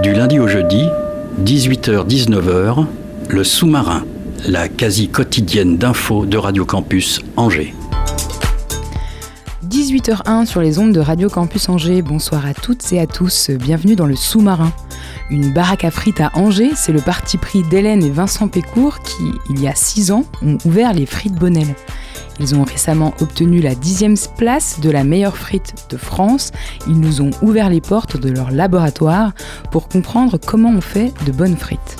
Du lundi au jeudi, 18h-19h, le sous-marin, la quasi quotidienne d'infos de Radio Campus Angers. 18h01 sur les ondes de Radio Campus Angers. Bonsoir à toutes et à tous. Bienvenue dans le sous-marin. Une baraque à frites à Angers, c'est le parti pris d'Hélène et Vincent Pécourt qui, il y a 6 ans, ont ouvert les frites Bonnel. Ils ont récemment obtenu la dixième place de la meilleure frite de France. Ils nous ont ouvert les portes de leur laboratoire pour comprendre comment on fait de bonnes frites.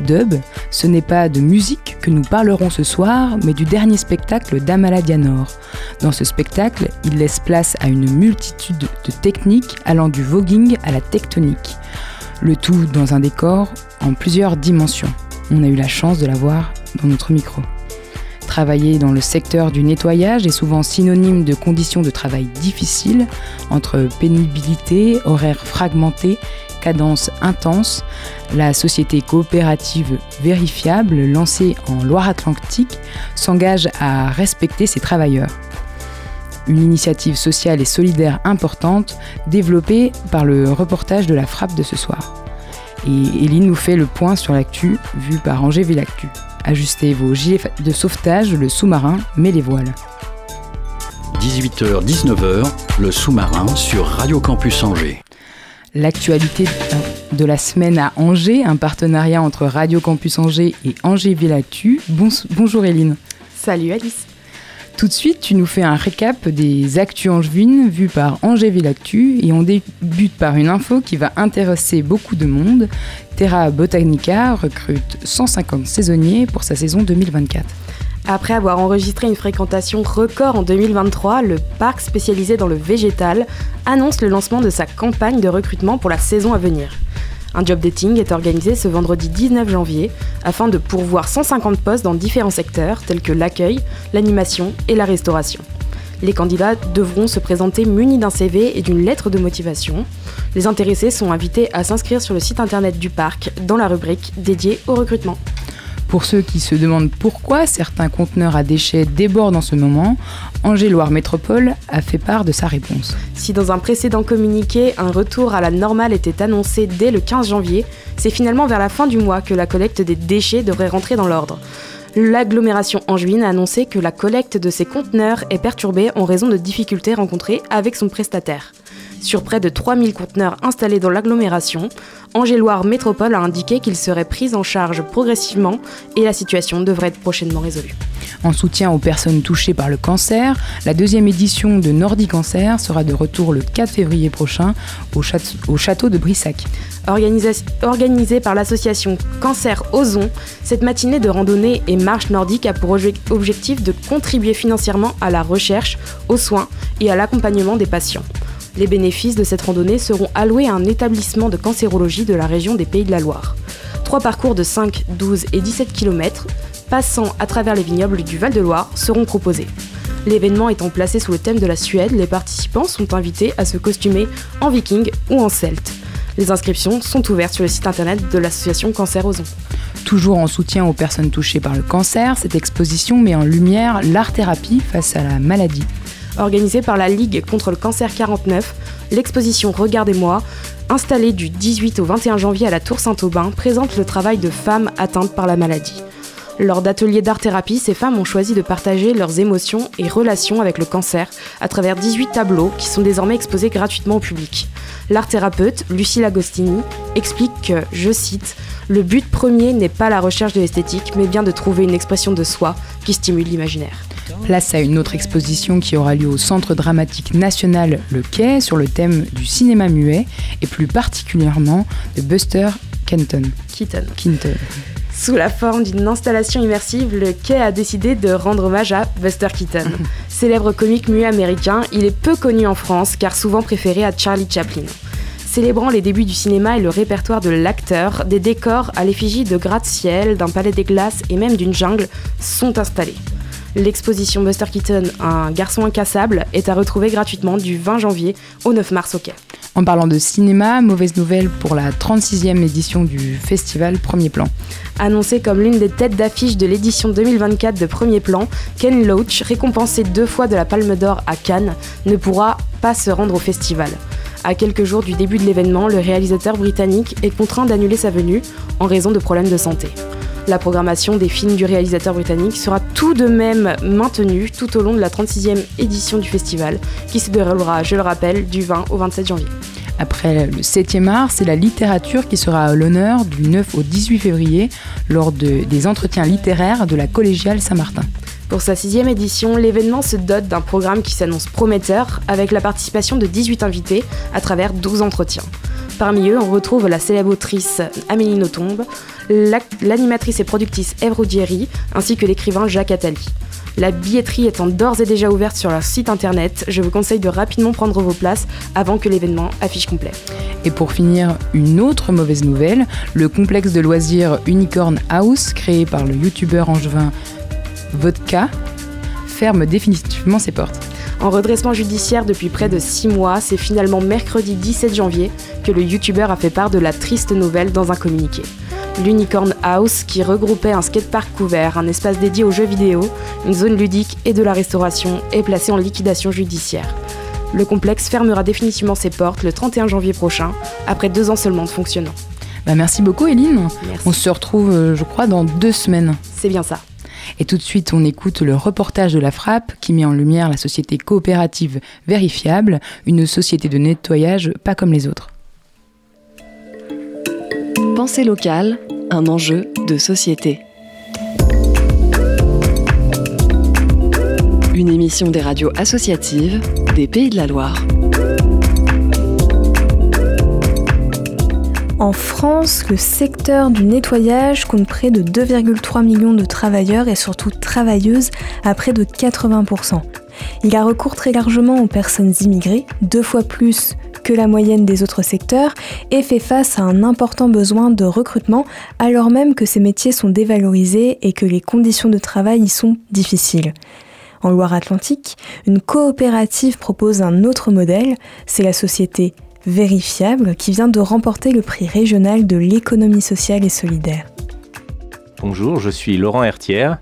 Dub, ce n'est pas de musique que nous parlerons ce soir, mais du dernier spectacle d'Amala Dianor. Dans ce spectacle, il laisse place à une multitude de techniques allant du voguing à la tectonique. Le tout dans un décor en plusieurs dimensions. On a eu la chance de la voir dans notre micro. Travailler dans le secteur du nettoyage est souvent synonyme de conditions de travail difficiles, entre pénibilité, horaires fragmentés, cadence intense. La société coopérative Vérifiable, lancée en Loire-Atlantique, s'engage à respecter ses travailleurs. Une initiative sociale et solidaire importante, développée par le reportage de la frappe de ce soir. Et Eline nous fait le point sur l'actu, vu par Angers Villactu. Ajustez vos gilets de sauvetage, le sous-marin, mais les voiles. 18h-19h, le sous-marin sur Radio Campus Angers. L'actualité de la semaine à Angers, un partenariat entre Radio Campus Angers et Angers Villactu. Bons- bonjour Eline. Salut Alice. Tout de suite, tu nous fais un récap des actus angevines vues par Angers Villactu et on débute par une info qui va intéresser beaucoup de monde. Terra Botanica recrute 150 saisonniers pour sa saison 2024. Après avoir enregistré une fréquentation record en 2023, le parc spécialisé dans le végétal annonce le lancement de sa campagne de recrutement pour la saison à venir. Un job dating est organisé ce vendredi 19 janvier afin de pourvoir 150 postes dans différents secteurs tels que l'accueil, l'animation et la restauration. Les candidats devront se présenter munis d'un CV et d'une lettre de motivation. Les intéressés sont invités à s'inscrire sur le site internet du parc dans la rubrique dédiée au recrutement. Pour ceux qui se demandent pourquoi certains conteneurs à déchets débordent en ce moment, Angers Loire Métropole a fait part de sa réponse. Si dans un précédent communiqué, un retour à la normale était annoncé dès le 15 janvier, c'est finalement vers la fin du mois que la collecte des déchets devrait rentrer dans l'ordre. L'agglomération angevine a annoncé que la collecte de ces conteneurs est perturbée en raison de difficultés rencontrées avec son prestataire. Sur près de 3000 conteneurs installés dans l'agglomération, Angers-Loire Métropole a indiqué qu'ils seraient pris en charge progressivement et la situation devrait être prochainement résolue. En soutien aux personnes touchées par le cancer, la deuxième édition de Nordic Cancer sera de retour le 4 février prochain au château, au château de Brissac. Organisée par l'association Cancer Ozon, cette matinée de randonnée et marche nordique a pour obje- objectif de contribuer financièrement à la recherche, aux soins et à l'accompagnement des patients. Les bénéfices de cette randonnée seront alloués à un établissement de cancérologie de la région des Pays de la Loire. Trois parcours de 5, 12 et 17 km, passant à travers les vignobles du Val-de-Loire, seront proposés. L'événement étant placé sous le thème de la Suède, les participants sont invités à se costumer en viking ou en celte. Les inscriptions sont ouvertes sur le site internet de l'association Cancer Ozon. Toujours en soutien aux personnes touchées par le cancer, cette exposition met en lumière l'art-thérapie face à la maladie. Organisée par la Ligue contre le cancer 49, l'exposition Regardez-moi, installée du 18 au 21 janvier à la Tour Saint-Aubin, présente le travail de femmes atteintes par la maladie. Lors d'ateliers d'art-thérapie, ces femmes ont choisi de partager leurs émotions et relations avec le cancer à travers 18 tableaux qui sont désormais exposés gratuitement au public. L'art-thérapeute, Lucille Agostini, explique que, je cite, Le but premier n'est pas la recherche de l'esthétique, mais bien de trouver une expression de soi qui stimule l'imaginaire. Place à une autre exposition qui aura lieu au Centre dramatique national Le Quai sur le thème du cinéma muet et plus particulièrement de Buster Kenton. Keaton. Keaton. Sous la forme d'une installation immersive, le Quai a décidé de rendre hommage à Buster Keaton. Célèbre comique muet américain, il est peu connu en France car souvent préféré à Charlie Chaplin. Célébrant les débuts du cinéma et le répertoire de l'acteur, des décors à l'effigie de gratte-ciel, d'un palais des glaces et même d'une jungle sont installés. L'exposition Buster Keaton, un garçon incassable, est à retrouver gratuitement du 20 janvier au 9 mars au Quai. En parlant de cinéma, mauvaise nouvelle pour la 36e édition du festival Premier Plan. Annoncé comme l'une des têtes d'affiche de l'édition 2024 de Premier Plan, Ken Loach, récompensé deux fois de la Palme d'Or à Cannes, ne pourra pas se rendre au festival. À quelques jours du début de l'événement, le réalisateur britannique est contraint d'annuler sa venue en raison de problèmes de santé. La programmation des films du réalisateur britannique sera tout de même maintenue tout au long de la 36e édition du festival, qui se déroulera, je le rappelle, du 20 au 27 janvier. Après le 7e art, c'est la littérature qui sera à l'honneur du 9 au 18 février lors de- des entretiens littéraires de la collégiale Saint-Martin. Pour sa sixième édition, l'événement se dote d'un programme qui s'annonce prometteur, avec la participation de 18 invités à travers 12 entretiens. Parmi eux, on retrouve la célèbre autrice Amélie Nothomb, l'animatrice et productrice Ève Ruggieri, ainsi que l'écrivain Jacques Attali. La billetterie étant d'ores et déjà ouverte sur leur site internet, je vous conseille de rapidement prendre vos places avant que l'événement affiche complet. Et pour finir, une autre mauvaise nouvelle, le complexe de loisirs Unicorn House, créé par le youtubeur angevin Vodka, ferme définitivement ses portes. En redressement judiciaire depuis près de 6 mois, c'est finalement mercredi 17 janvier que le youtubeur a fait part de la triste nouvelle dans un communiqué. L'Unicorn House, qui regroupait un skatepark couvert, un espace dédié aux jeux vidéo, une zone ludique et de la restauration, est placé en liquidation judiciaire. Le complexe fermera définitivement ses portes le 31 janvier prochain, après deux ans seulement de fonctionnement. Bah, merci beaucoup Eline. Merci. On se retrouve, euh, je crois, dans deux semaines. C'est bien ça. Et tout de suite, on écoute le reportage de la Frappe qui met en lumière la société coopérative Vérifiable, une société de nettoyage pas comme les autres. Pensée locale, un enjeu de société. Une émission des radios associatives des Pays de la Loire. En France, le secteur du nettoyage compte près de 2,3 millions de travailleurs et surtout travailleuses à près de 80%. Il a recours très largement aux personnes immigrées, deux fois plus que la moyenne des autres secteurs, et fait face à un important besoin de recrutement alors même que ces métiers sont dévalorisés et que les conditions de travail y sont difficiles. En Loire-Atlantique, une coopérative propose un autre modèle, c'est la société Vérifiable qui vient de remporter le prix régional de l'économie sociale et solidaire. Bonjour, je suis Laurent Hertière,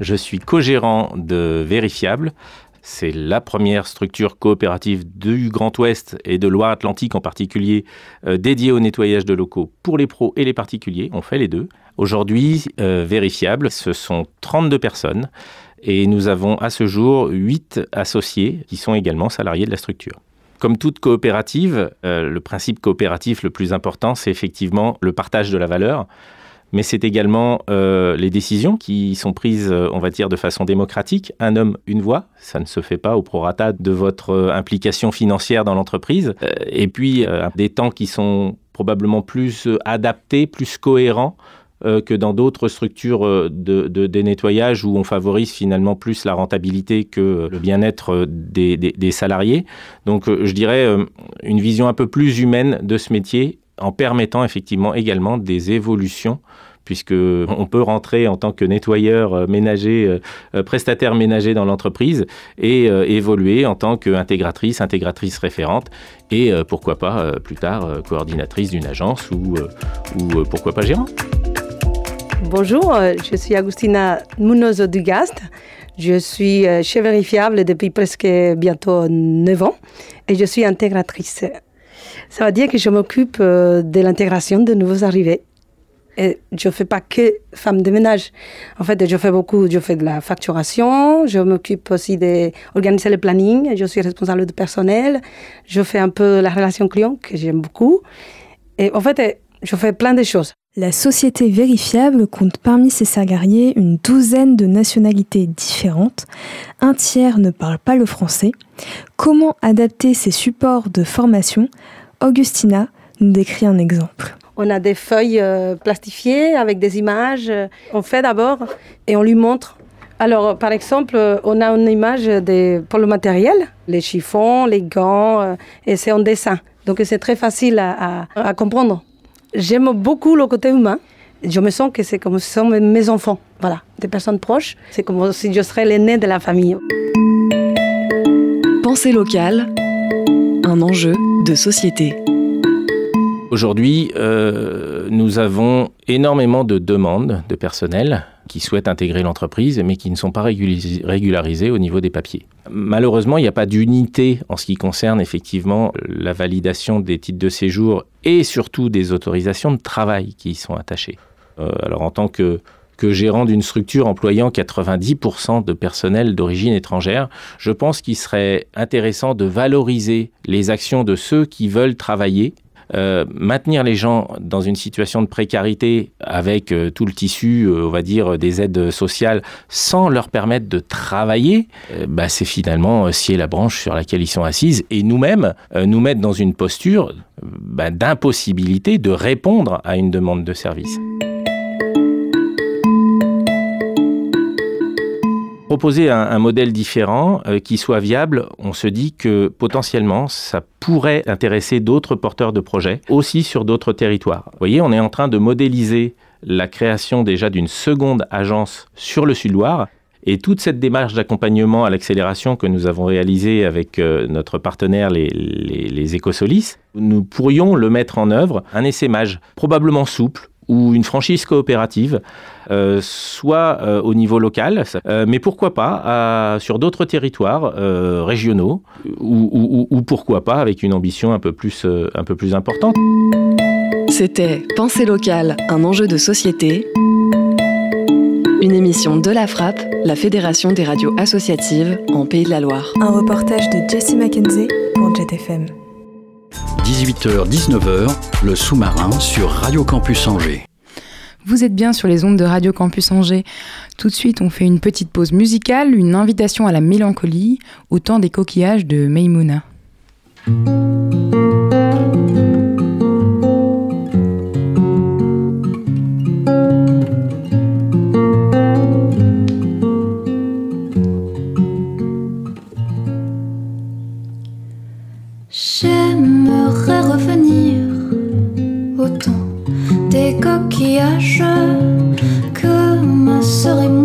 je suis co-gérant de Vérifiable. C'est la première structure coopérative du Grand Ouest et de Loire-Atlantique en particulier euh, dédiée au nettoyage de locaux pour les pros et les particuliers. On fait les deux. Aujourd'hui, euh, Vérifiable, ce sont 32 personnes et nous avons à ce jour 8 associés qui sont également salariés de la structure. Comme toute coopérative, euh, le principe coopératif le plus important, c'est effectivement le partage de la valeur mais c'est également euh, les décisions qui sont prises, euh, on va dire, de façon démocratique. Un homme, une voix, ça ne se fait pas au prorata de votre implication financière dans l'entreprise. Et puis, des temps qui sont probablement plus adaptés, plus cohérents que dans d'autres structures euh, de, de, des nettoyages où on favorise finalement plus la rentabilité que le bien-être euh, des, salariés. Donc, euh, je dirais euh, une vision un peu plus humaine de ce métier en permettant effectivement également des évolutions puisque on peut rentrer en tant que nettoyeur euh, ménager, euh, euh, prestataire ménager dans l'entreprise et euh, évoluer en tant qu'intégratrice, intégratrice référente et euh, pourquoi pas euh, plus tard euh, coordinatrice d'une agence ou, euh, ou euh, pourquoi pas gérant. Bonjour, euh, je suis Agustina Munoz Dugast. Je suis euh, chef vérifiable depuis presque bientôt 9 ans et je suis intégratrice. Ça veut dire que je m'occupe euh, de l'intégration de nouveaux arrivés. Et je ne fais pas que femme de ménage. En fait, je fais beaucoup, je fais de la facturation, je m'occupe aussi d'organiser le planning, je suis responsable de personnel, je fais un peu la relation client que j'aime beaucoup. Et en fait, je fais plein de choses. La société Vérifiable compte parmi ses salariés une douzaine de nationalités différentes. Un tiers ne parle pas le français. Comment adapter ces supports de formation? Augustina nous décrit un exemple. On a des feuilles euh, plastifiées avec des images. euh, On fait d'abord et on lui montre. Alors, par exemple, euh, on a une image de, pour le matériel, les chiffons, les gants, et c'est en dessin. Donc c'est très facile à, à- à comprendre. J'aime beaucoup le côté humain. Je me sens que c'est comme si ce sont mes enfants, voilà, des personnes proches. C'est comme si je serais l'aîné de la famille. Pensée locale, un enjeu de société. Aujourd'hui, euh, nous avons énormément de demandes de personnel qui souhaitent intégrer l'entreprise, mais qui ne sont pas régularisés au niveau des papiers. Malheureusement, il n'y a pas d'unité en ce qui concerne effectivement la validation des titres de séjour et surtout des autorisations de travail qui y sont attachées. Euh, alors en tant que que gérant d'une structure employant 90% de personnel d'origine étrangère, je pense qu'il serait intéressant de valoriser les actions de ceux qui veulent travailler euh, maintenir les gens dans une situation de précarité avec euh, tout le tissu, euh, on va dire, des aides sociales, sans leur permettre de travailler, bah, c'est finalement scier la branche sur laquelle ils sont assises et nous-mêmes nous mettre dans une posture bah, d'impossibilité de répondre à une demande de service. Proposer un, modèle différent euh, qui soit viable, on se dit que potentiellement ça pourrait intéresser d'autres porteurs de projets aussi sur d'autres territoires. Vous voyez, on est en train de modéliser la création déjà d'une seconde agence sur le Sud-Loire. Et toute cette démarche d'accompagnement à l'accélération que nous avons réalisée avec euh, notre partenaire, les, les, les Écosolis, nous pourrions le mettre en œuvre, un essaimage probablement souple, ou une franchise coopérative, euh, soit euh, au niveau local, euh, mais pourquoi pas à- sur d'autres territoires euh, régionaux, ou, ou- ou- ou pourquoi pas avec une ambition un peu plus, euh, un peu plus importante. C'était Pensée locale, un enjeu de société. Une émission de la Frappe, la Fédération des radios associatives en Pays de la Loire. Un reportage de Jessie Mackenzie pour JetFM. 18h-19h, le sous-marin sur Radio Campus Angers. Vous êtes bien sur les ondes de Radio Campus Angers. Tout de suite, on fait une petite pause musicale, une invitation à la mélancolie, au temps des coquillages de Maimouna. Des coquillages que ma sœur et moi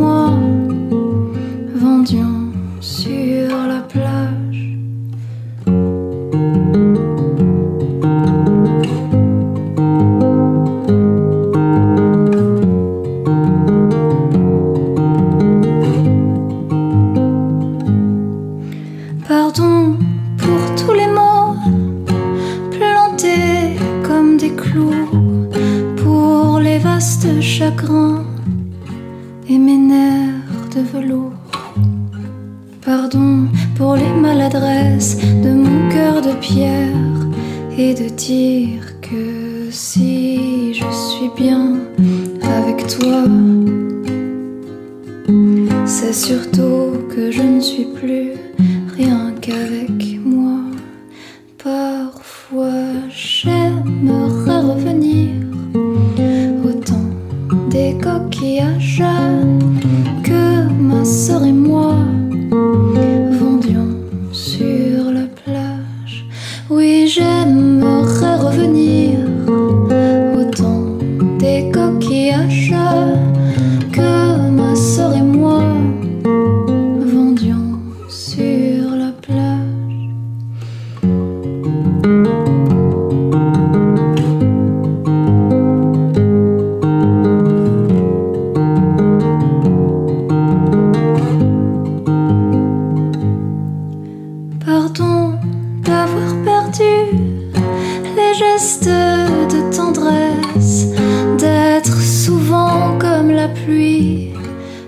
la pluie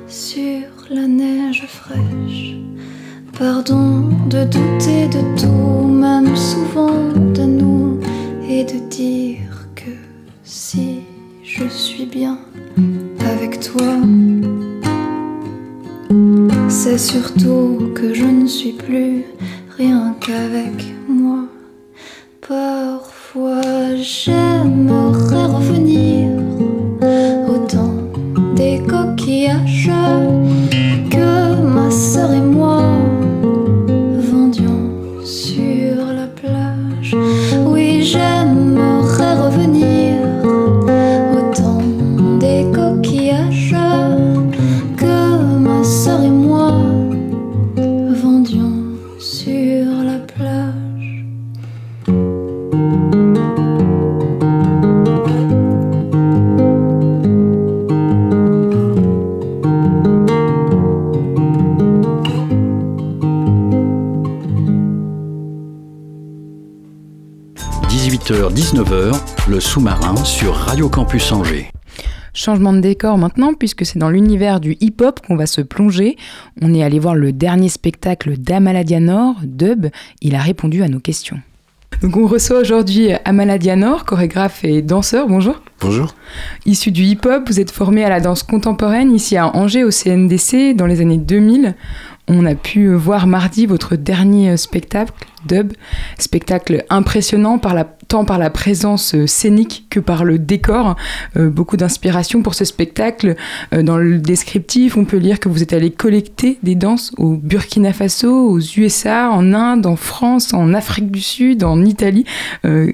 sur la neige fraîche. Pardon de douter de tout, même souvent de nous, et de dire que si je suis bien avec toi, c'est surtout que je ne suis plus rien qu'avec moi. Parfois j'aimerais revenir coquillages 19h, le sous-marin sur Radio Campus Angers. Changement de décor maintenant, puisque c'est dans l'univers du hip-hop qu'on va se plonger. On est allé voir le dernier spectacle d'Amaladianor, Dub. Il a répondu à nos questions. Donc on reçoit aujourd'hui Amaladianor, chorégraphe et danseur. Bonjour. Bonjour. Issu du hip-hop, vous êtes formé à la danse contemporaine ici à Angers au CNDC dans les années 2000. On a pu voir mardi votre dernier spectacle, Dub, spectacle impressionnant tant par la présence scénique que par le décor. Euh, beaucoup d'inspiration pour ce spectacle. Euh, dans le descriptif, on peut lire que vous êtes allé collecter des danses au Burkina Faso, aux USA, en Inde, en France, en Afrique du Sud, en Italie. Euh,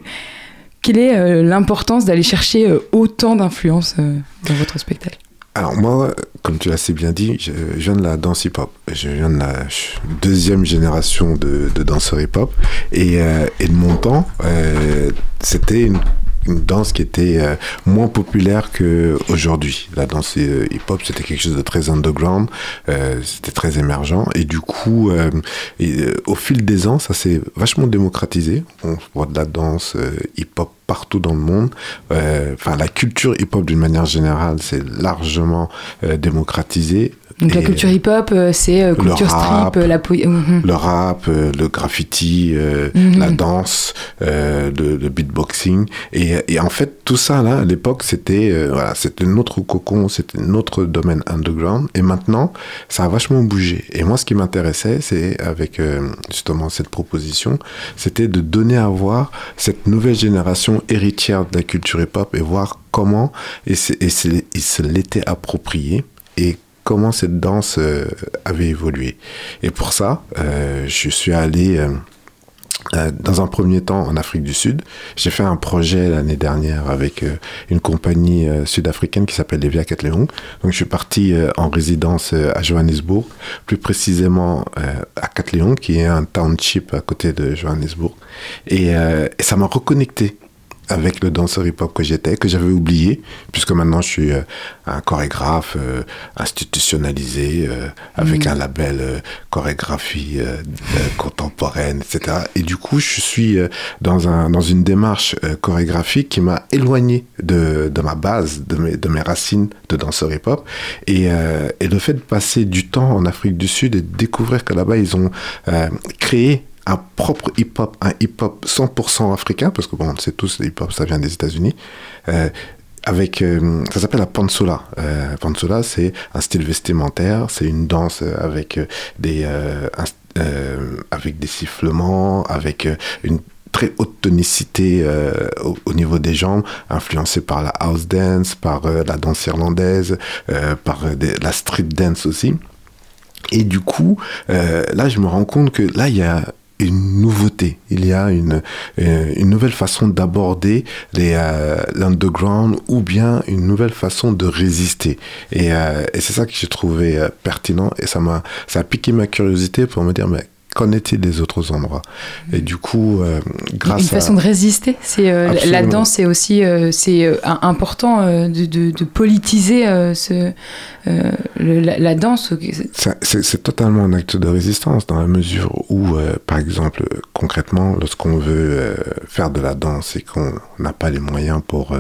quelle est l'importance d'aller chercher autant d'influence dans votre spectacle? Alors moi, comme tu l'as si bien dit, je, viens de la danse hip-hop. Je viens de la deuxième génération de, de danseurs hip-hop. Et, euh, et, de mon temps, euh, c'était une une danse qui était euh, moins populaire qu'aujourd'hui. La danse euh, hip-hop, c'était quelque chose de très underground, euh, c'était très émergent. Et du coup, au fil des ans, ça s'est vachement démocratisé. On voit de la danse hip-hop partout dans le monde. Enfin, la culture hip-hop d'une manière générale, c'est largement démocratisé. Donc la culture hip-hop, c'est culture strip, la mhm. Le rap, le graffiti, mhm. la danse, le, le, beatboxing. Et et, en fait, tout ça, là, à l'époque, c'était euh, voilà, c'était notre cocon, c'était notre domaine underground. Et maintenant, ça a vachement bougé. Et moi, ce qui m'intéressait, c'est avec euh, justement cette proposition, c'était de donner à voir cette nouvelle génération héritière de la culture hip-hop et voir comment ils se l'étaient approprié et comment cette danse euh, avait évolué. Et pour ça, je suis allé euh, dans un premier temps en Afrique du Sud. J'ai fait un projet l'année dernière avec euh, une compagnie euh, sud-africaine qui s'appelle Levia Catleong. Donc je suis parti en résidence à Johannesburg, plus précisément à Catleong, qui est un township à côté de Johannesburg. et ça m'a reconnecté avec le danseur hip-hop que j'étais, que j'avais oublié, puisque maintenant je suis euh, un chorégraphe euh, institutionnalisé, euh, avec mm. un label chorégraphie contemporaine, etc. Et du coup, je suis dans, un, dans une démarche chorégraphique qui m'a éloigné de, de, ma base, de mes, de mes racines de danseur hip-hop. Et, et le fait de passer du temps en Afrique du Sud et de découvrir que là-bas, ils ont créé un propre hip-hop, un hip-hop 100% africain, parce que bon, on sait tous, le hip-hop, ça vient des États-Unis. Euh, avec, euh, ça s'appelle la pansola. Euh, pansola, c'est un style vestimentaire, c'est une danse avec des, avec des sifflements, avec une très haute tonicité au, niveau des jambes, influencée par la house dance, par la danse irlandaise, par la street dance aussi. Et du coup, là, je me rends compte que là, il y a une nouveauté, il y a une, euh, une nouvelle façon d'aborder euh, l'underground ou bien une nouvelle façon de résister. Et, euh, et c'est ça que j'ai trouvé pertinent et ça m'a ça a piqué ma curiosité pour me dire mais qu'en est-il des autres endroits Et du coup, euh, grâce Une façon de résister. C'est euh, la danse, c'est aussi euh, c'est important de, de, politiser ce, la, danse. C'est totalement un acte de résistance dans la mesure où, par exemple, concrètement, lorsqu'on veut faire de la danse et qu'on n'a pas les moyens pour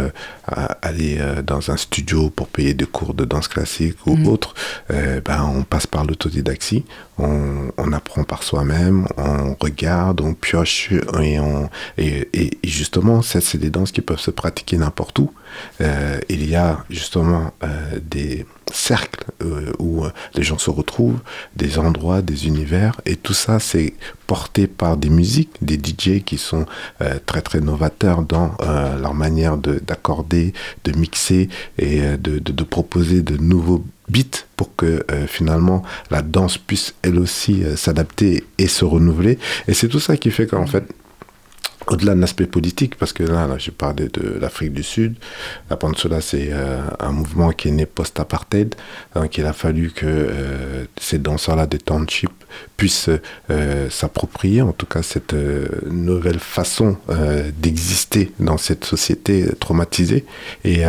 aller dans un studio pour payer des cours de danse classique ou mm. autre, ben, on passe par l'autodidactie, on, on apprend par soi même on regarde, on pioche et, on, et, et justement, c'est des danses qui peuvent se pratiquer n'importe où. Euh, il y a justement euh, des cercles euh, où les gens se retrouvent, des endroits, des univers, et tout ça c'est porté par des musiques, des DJ qui sont très très novateurs dans leur manière d'accorder, de, mixer et de, de, de proposer de nouveaux beats pour que finalement la danse puisse elle aussi s'adapter et se renouveler. Et c'est tout ça qui fait qu'en fait au-delà de l'aspect politique, parce que là, là j'ai parlé de l'Afrique du Sud, la Peninsula, c'est euh, un mouvement qui est né post-apartheid, donc il a fallu que euh, ces danseurs-là des townships puissent euh, s'approprier, en tout cas, cette nouvelle façon d'exister dans cette société traumatisée. Et,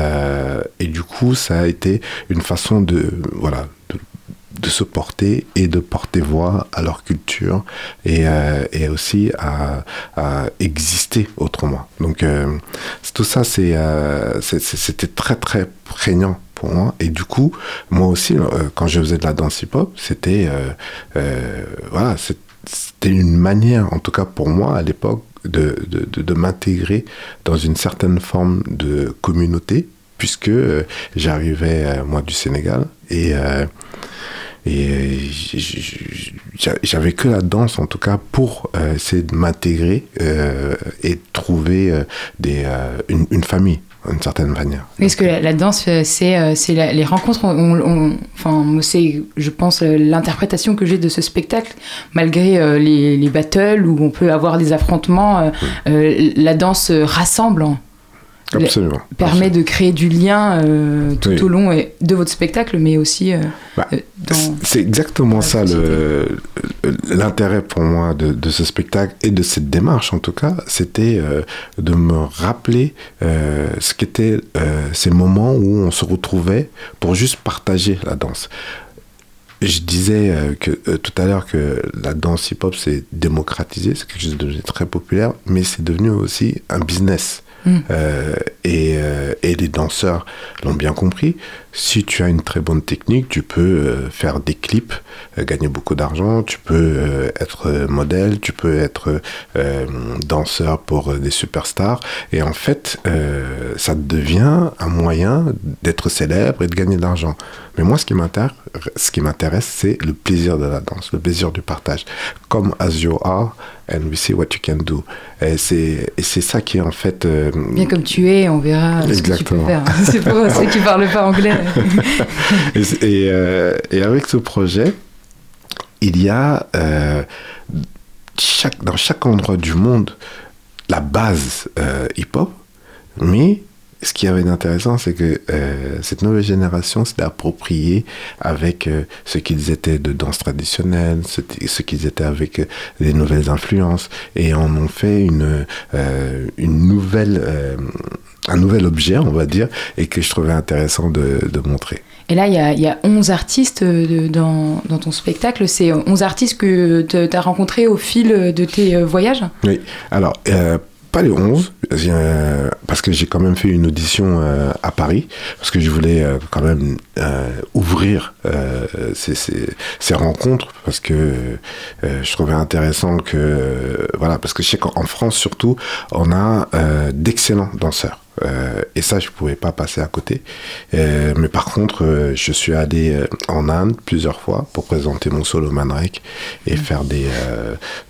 et, du coup, ça a été une façon de, voilà, de se porter et de porter voix à leur culture et, et aussi à, à, exister autrement. Donc tout ça, c'est, c'était très très prégnant pour moi. Et du coup, moi aussi, quand je faisais de la danse hip-hop, c'était voilà, c'était une manière, en tout cas pour moi à l'époque, de, de, de, m'intégrer dans une certaine forme de communauté, puisque euh, j'arrivais, euh, moi, du Sénégal, et, euh, et j'avais que la danse, en tout cas, pour essayer de m'intégrer et trouver des, une, une famille d'une certaine manière. Est-ce que la, danse, c'est c'est les rencontres, enfin, c'est, je pense, l'interprétation que j'ai de ce spectacle, malgré les, les, battles où on peut avoir des affrontements, la danse rassemble. Absolument. permet de créer du lien euh, tout au long de votre spectacle, mais aussi euh, bah, euh, dans. C'est exactement ça l'intérêt pour moi de, de, ce spectacle et de cette démarche en tout cas, c'était de me rappeler ce qu'étaient ces moments où on se retrouvait pour juste partager la danse. Je disais que tout à l'heure que la danse hip-hop s'est démocratisée, c'est quelque chose de très populaire, mais c'est devenu aussi un business. Mm. Euh, et, euh, et, les danseurs l'ont bien compris. Si tu as une très bonne technique, tu peux euh, faire des clips, gagner beaucoup d'argent, tu peux être modèle, tu peux être danseur pour des superstars. Et en fait, ça devient un moyen d'être célèbre et de gagner de l'argent. Mais moi, ce qui m'intéresse, c'est le plaisir de la danse, le plaisir du partage. Comme As You Are, and we see what you can do. Et c'est, ça qui est en fait. Bien comme tu es, on verra ce que tu peux faire. c'est pour ceux qui ne parlent pas anglais. Euh, et, avec ce projet, il y a euh, chaque, dans chaque endroit du monde la base euh, hip-hop, mais ce qui avait d'intéressant, c'est que cette nouvelle génération s'est appropriée avec ce qu'ils étaient de danse traditionnelle, ce, ce qu'ils étaient avec les nouvelles influences, et en ont fait une, une nouvelle un nouvel objet, on va dire, et que je trouvais intéressant de, montrer. Et là, il y a, y a 11 artistes euh, dans, dans, ton spectacle. C'est 11 artistes que tu as rencontrés au fil de tes euh, voyages? Oui. Alors, euh, pas les 11, parce que j'ai quand même fait une audition à Paris, parce que je voulais quand même ouvrir ces, ces, ces, rencontres, parce que je trouvais intéressant que, voilà, parce que je sais qu'en France surtout, on a d'excellents danseurs. Euh, et ça, je ne pouvais pas passer à côté. Euh, mais par contre, euh, je suis allé en Inde plusieurs fois pour présenter mon solo Manrek et mm. faire des,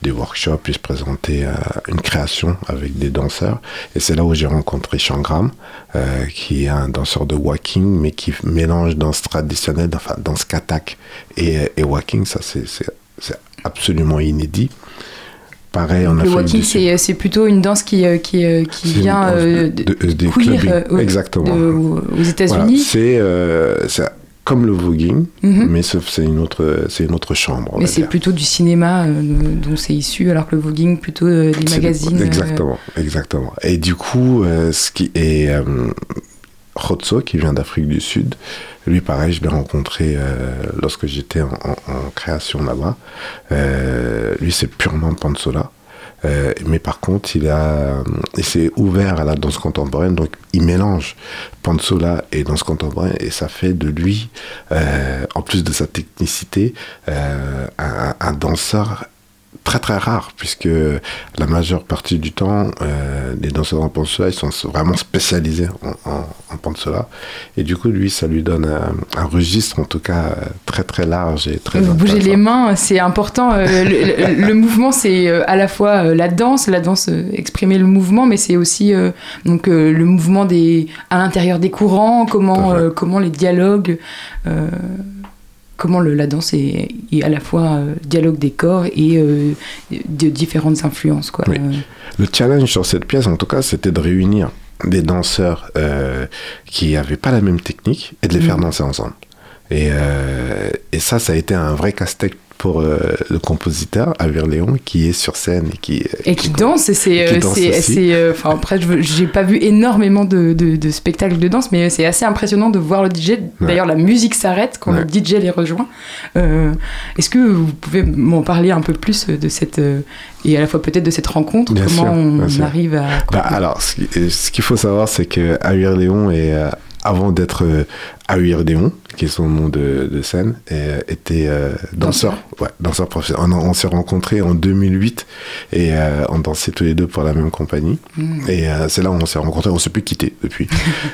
des workshops, puis présenter une création avec des danseurs. Et c'est là où j'ai rencontré Shangram, qui est un danseur de walking, mais qui mélange danse traditionnelle, enfin danse katak et, et walking. Ça, c'est absolument inédit pareil Le walking, c'est plutôt une danse qui, euh, qui, euh, qui vient euh, de, de, Exactement. aux États-Unis. c'est comme le voguing, mhm. mais c'est une autre, c'est une autre chambre. Mais c'est plutôt du cinéma dont c'est issu, alors que le voguing plutôt des magazines. Exactement, exactement. Et du coup, ce qui est Khotso, qui vient d'Afrique du Sud, lui, pareil, je l'ai rencontré lorsque j'étais en, création là-bas. lui, c'est purement Pansola. Euh, mais par contre, il, a, il s'est ouvert à la danse contemporaine, donc il mélange Pansola et danse contemporaine, et ça fait de lui, euh, en plus de sa technicité, euh, un, un, danseur très très rare, puisque la majeure partie du temps, euh, les danseurs en Pansola, ils sont vraiment spécialisés en, en, en Et du coup, lui, ça lui donne un, registre, en tout cas, très très large et très Bouger les mains, c'est important. Euh, le, mouvement, c'est euh, à la fois la danse, la danse, exprimer le mouvement, mais c'est aussi donc, le mouvement des, à l'intérieur des courants, comment, comment les dialogues comment le, la danse est, à la fois euh, dialogue des corps et euh, de différentes influences. Quoi. Le challenge sur cette pièce, en tout cas, c'était de réunir des danseurs euh, qui n'avaient pas la même technique et de les faire mm. danser ensemble. Et, et, ça, ça a été un vrai casse-tête pour euh, le compositeur Léon qui est sur scène et qui et qui, danse et c'est danse c'est euh, enfin après j'ai pas vu énormément de, de, de spectacles de danse mais c'est assez impressionnant de voir le DJ d'ailleurs la musique s'arrête quand Ouais. le DJ les rejoint. Euh, est-ce que vous pouvez m'en parler un peu plus de cette euh, et à la fois peut-être de cette rencontre Bien comment sûr, on arrive à Bah, alors, ce qui- ce qu'il faut savoir, c'est que Léon est, euh, avant d'être euh, Ahuir Léon, qui est son nom de, de scène, et, euh, était euh, danseur, ouais, danseur professionnel. On, on s'est rencontrés en 2008 et euh, on dansait tous les deux pour la même compagnie. Mm. Et euh, c'est là où on s'est rencontrés, on s'est plus quittés depuis.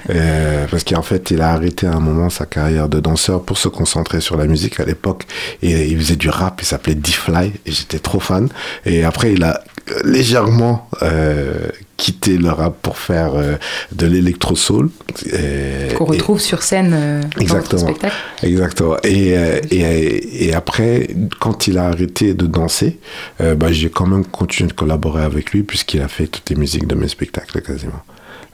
Parce qu'en fait, il a arrêté à un moment sa carrière de danseur pour se concentrer sur la musique à l'époque. Et il faisait du rap, il s'appelait D-Fly, et j'étais trop fan. Et après, il a légèrement euh, quitté le rap pour faire euh, de l'électro-soul. Et- qu'on et- retrouve sur scène euh, dans votre Exactement. spectacle Exactement. Et, euh, et, et après, quand il a arrêté de danser, bah, j'ai quand même continué de collaborer avec lui puisqu'il a fait toutes les musiques de mes spectacles quasiment.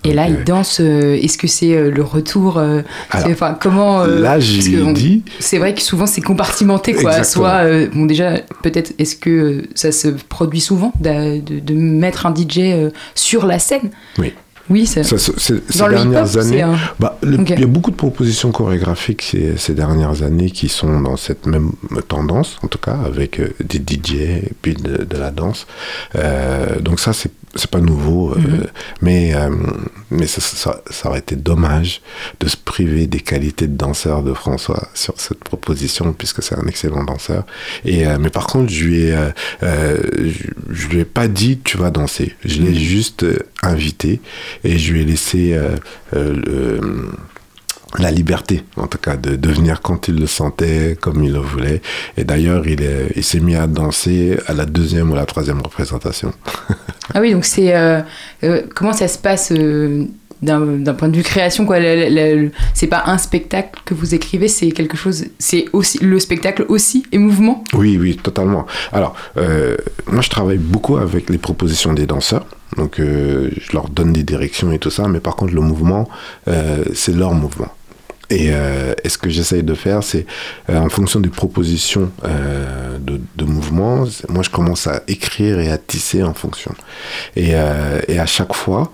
Et là il danse euh, est-ce que c'est euh, le retour euh, Alors, enfin comment là, j'ai dit, C'est vrai que souvent c'est compartimenté quoi. Exactement. Soit euh, bon déjà peut-être est-ce que ça se produit souvent de, de mettre un DJ sur la scène? Oui. Oui, ça- Ça, ces Dans dernières années, un- bah, le- il y a beaucoup de propositions chorégraphiques ces, ces dernières années qui sont dans cette même tendance, en tout cas, avec des DJ et puis de, de la danse. Euh, donc ça, c'est c'est pas nouveau, euh, Mhm. mais euh, mais ça, ça, ça aurait été dommage de se priver des qualités de danseur de François sur cette proposition, puisque c'est un excellent danseur. Et euh, mais par contre, je lui ai je, je lui ai pas dit tu vas danser. Je l'ai Mhm. juste invité et je lui ai laissé le- la liberté, en tout cas, de, de venir quand il le sentait, comme il le voulait. Et d'ailleurs, il est- il s'est mis à danser à la deuxième ou la troisième représentation. Ah oui, donc c'est euh, euh, comment ça se passe euh, d'un d'un point de vue création quoi? le- le- le- C'est pas un spectacle que vous écrivez, c'est quelque chose. C'est aussi le spectacle aussi et mouvement? Oui, oui, totalement. Alors, moi, je travaille beaucoup avec les propositions des danseurs. Donc, je leur donne des directions et tout ça. Mais par contre, le mouvement, c'est leur mouvement. Et, euh, et ce que j'essaye de faire, c'est euh, en fonction des propositions euh, de, de mouvements, moi je commence à écrire et à tisser en fonction. Et, à chaque fois,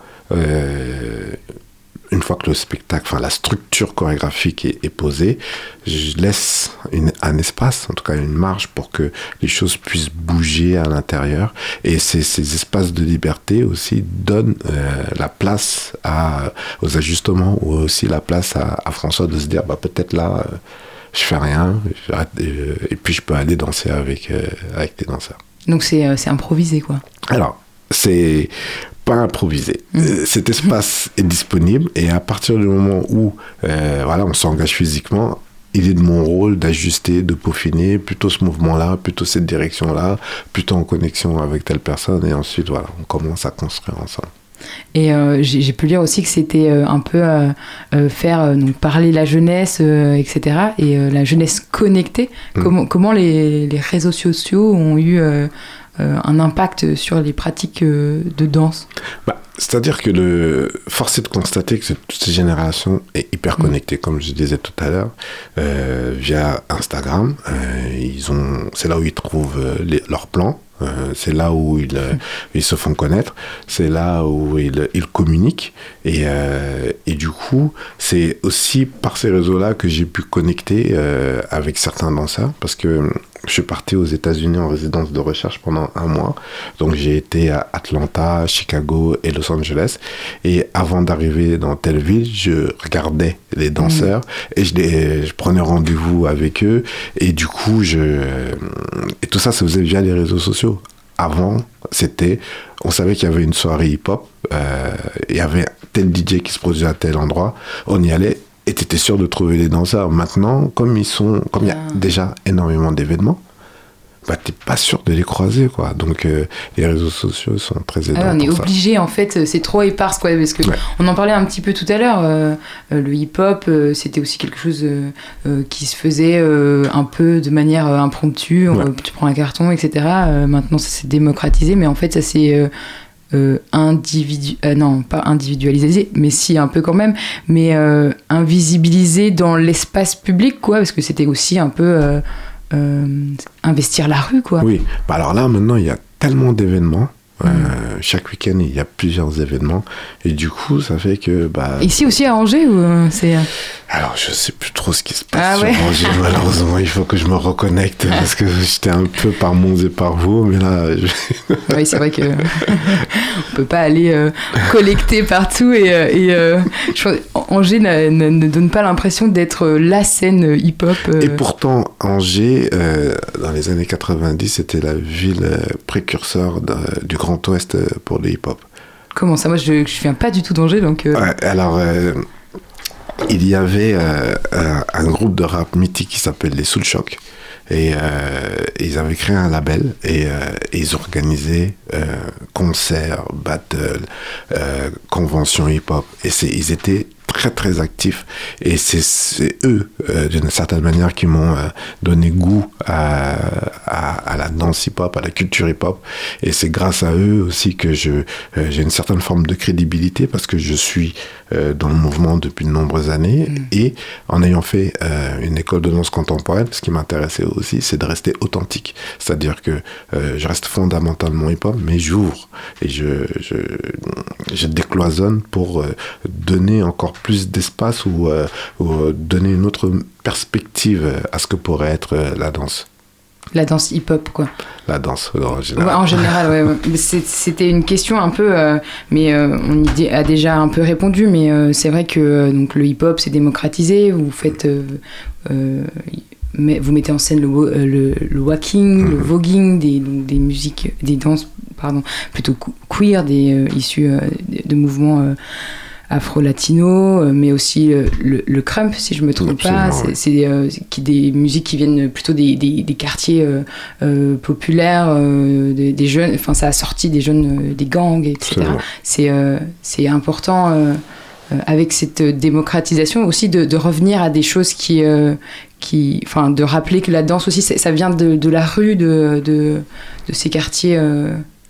une fois que le spectacle, enfin la structure chorégraphique est, est posée, je laisse une- un espace, en tout cas une marge pour que les choses puissent bouger à l'intérieur. Et ces, ces espaces de liberté aussi donnent euh, la place à, aux ajustements ou aussi la place à, à François de se dire bah, peut-être là, euh, je fais rien, euh, et puis je peux aller danser avec, euh, avec des danseurs. Donc c'est euh, c'est improvisé quoi. Alors, c'est pas improvisé. Euh, Cet espace est disponible et à partir du moment où euh, voilà, on s'engage physiquement, il est de mon rôle d'ajuster, de peaufiner plutôt ce mouvement-là, plutôt cette direction-là, plutôt en connexion avec telle personne et ensuite voilà, on commence à construire ensemble. Et euh, j'ai pu lire aussi que c'était euh, un peu euh, faire donc parler la jeunesse, etc. Et la jeunesse connectée. Mm. Comment, comment les, les réseaux sociaux ont eu un impact sur les pratiques euh, de danse Bah, C'est-à-dire que le force est de constater que toute cette génération est hyper connectée, comme je disais tout à l'heure, euh, via Instagram. Euh, ils ont, c'est là où ils trouvent euh, les- leurs plans. euh, c'est là où ils, euh, ils se font connaître, c'est là où ils, ils communiquent. Et, euh, et du coup, c'est aussi par ces réseaux-là que j'ai pu connecter euh, avec certains danseurs, parce que je suis parti aux États-Unis en résidence de recherche pendant un mois. Donc j'ai été à Atlanta, Chicago et Los Angeles. Et avant d'arriver dans telle ville, je regardais les danseurs et je, les- je prenais rendez-vous avec eux. Et du coup, je et tout ça, ça faisait via les réseaux sociaux. Avant, c'était, on savait qu'il y avait une soirée hip-hop, euh, il y avait tel DJ qui se produisait à tel endroit, on y allait et t'étais sûr de trouver les danseurs. Maintenant, comme ils sont, comme il y a déjà énormément d'événements, bah t'es pas sûr de les croiser quoi. Donc euh, les réseaux sociaux sont très aidants. Ah, on est obligé en fait, c'est trop éparse quoi, parce que Ouais. on en parlait un petit peu tout à l'heure. euh, euh, le hip-hop, euh, c'était aussi quelque chose euh, euh, qui se faisait euh, un peu de manière euh, impromptue. Ouais. tu prends un carton, etc. Euh, maintenant, ça s'est démocratisé, mais en fait, ça s'est euh, individu... euh, non, pas individualisé, mais si un peu quand même, mais euh, invisibilisé dans l'espace public, quoi, parce que c'était aussi un peu investir la rue, quoi. Oui, bah alors là, maintenant, il y a tellement d'événements. Euh, chaque week-end, il y a plusieurs événements. Et du coup, ça fait que. Bah, Ici aussi à Angers ou euh, c'est. Alors, je sais plus trop ce qui se passe Ah sur ouais. Angers, malheureusement. Il faut que je me reconnecte parce que j'étais un peu par Mons et par vous. Mais là, je- Oui, c'est vrai que on peut pas aller euh, collecter partout et, euh, et, euh, je crois- Angers ne, ne donne pas l'impression d'être euh, la scène hip-hop. euh, Et pourtant, Angers, euh, dans les années 90, c'était la ville euh, précurseur de- du Grand Ouest euh, pour le hip-hop. Comment ça? Moi, je, je viens pas du tout d'Angers, donc. euh, Ouais, alors, euh, il y avait euh, un, un groupe de rap mythique qui s'appelle les Soul Shock. Et ils avaient créé un label et, et ils organisaient concerts, battles, conventions hip-hop. Et c'est- ils étaient très très actifs. Et c'est- eux, euh, d'une certaine manière, qui m'ont euh, donné goût à, la danse hip-hop, à la culture hip-hop. Et c'est grâce à eux aussi que je euh, j'ai une certaine forme de crédibilité parce que je suis dans le mouvement depuis de nombreuses années. Et en ayant fait euh, une école de danse contemporaine, ce qui m'intéressait aussi, c'est de rester authentique. C'est-à-dire que euh, je reste fondamentalement hip-hop, mais j'ouvre et je, je, je décloisonne pour euh, donner encore plus d'espace ou, euh, ou, euh, donner une autre perspective à ce que pourrait être euh, la danse. La danse hip-hop, quoi. La danse en Ouais, général. en général, ouais. C'était une question un peu, euh, mais euh, on y a déjà un peu répondu. Mais euh, c'est vrai que euh, donc le hip-hop s'est démocratisé. Vous faites, euh, euh, mais vous mettez en scène le, euh, le, le walking, le voguing, des, donc des musiques, des danses, pardon, plutôt que- queer, des euh, issues euh, de, de mouvements. Afro-latino, euh, mais aussi euh, le, le crump, si je me trompe pas. C'est ouais. euh, des musiques qui viennent plutôt des, des, des quartiers euh, euh, populaires, des, des jeunes, enfin ça a sorti des jeunes, des gangs, etc. C'est important avec cette démocratisation aussi de, de revenir à des choses qui, qui, enfin de rappeler que la danse aussi ça vient de, de la rue, de, de, de ces quartiers.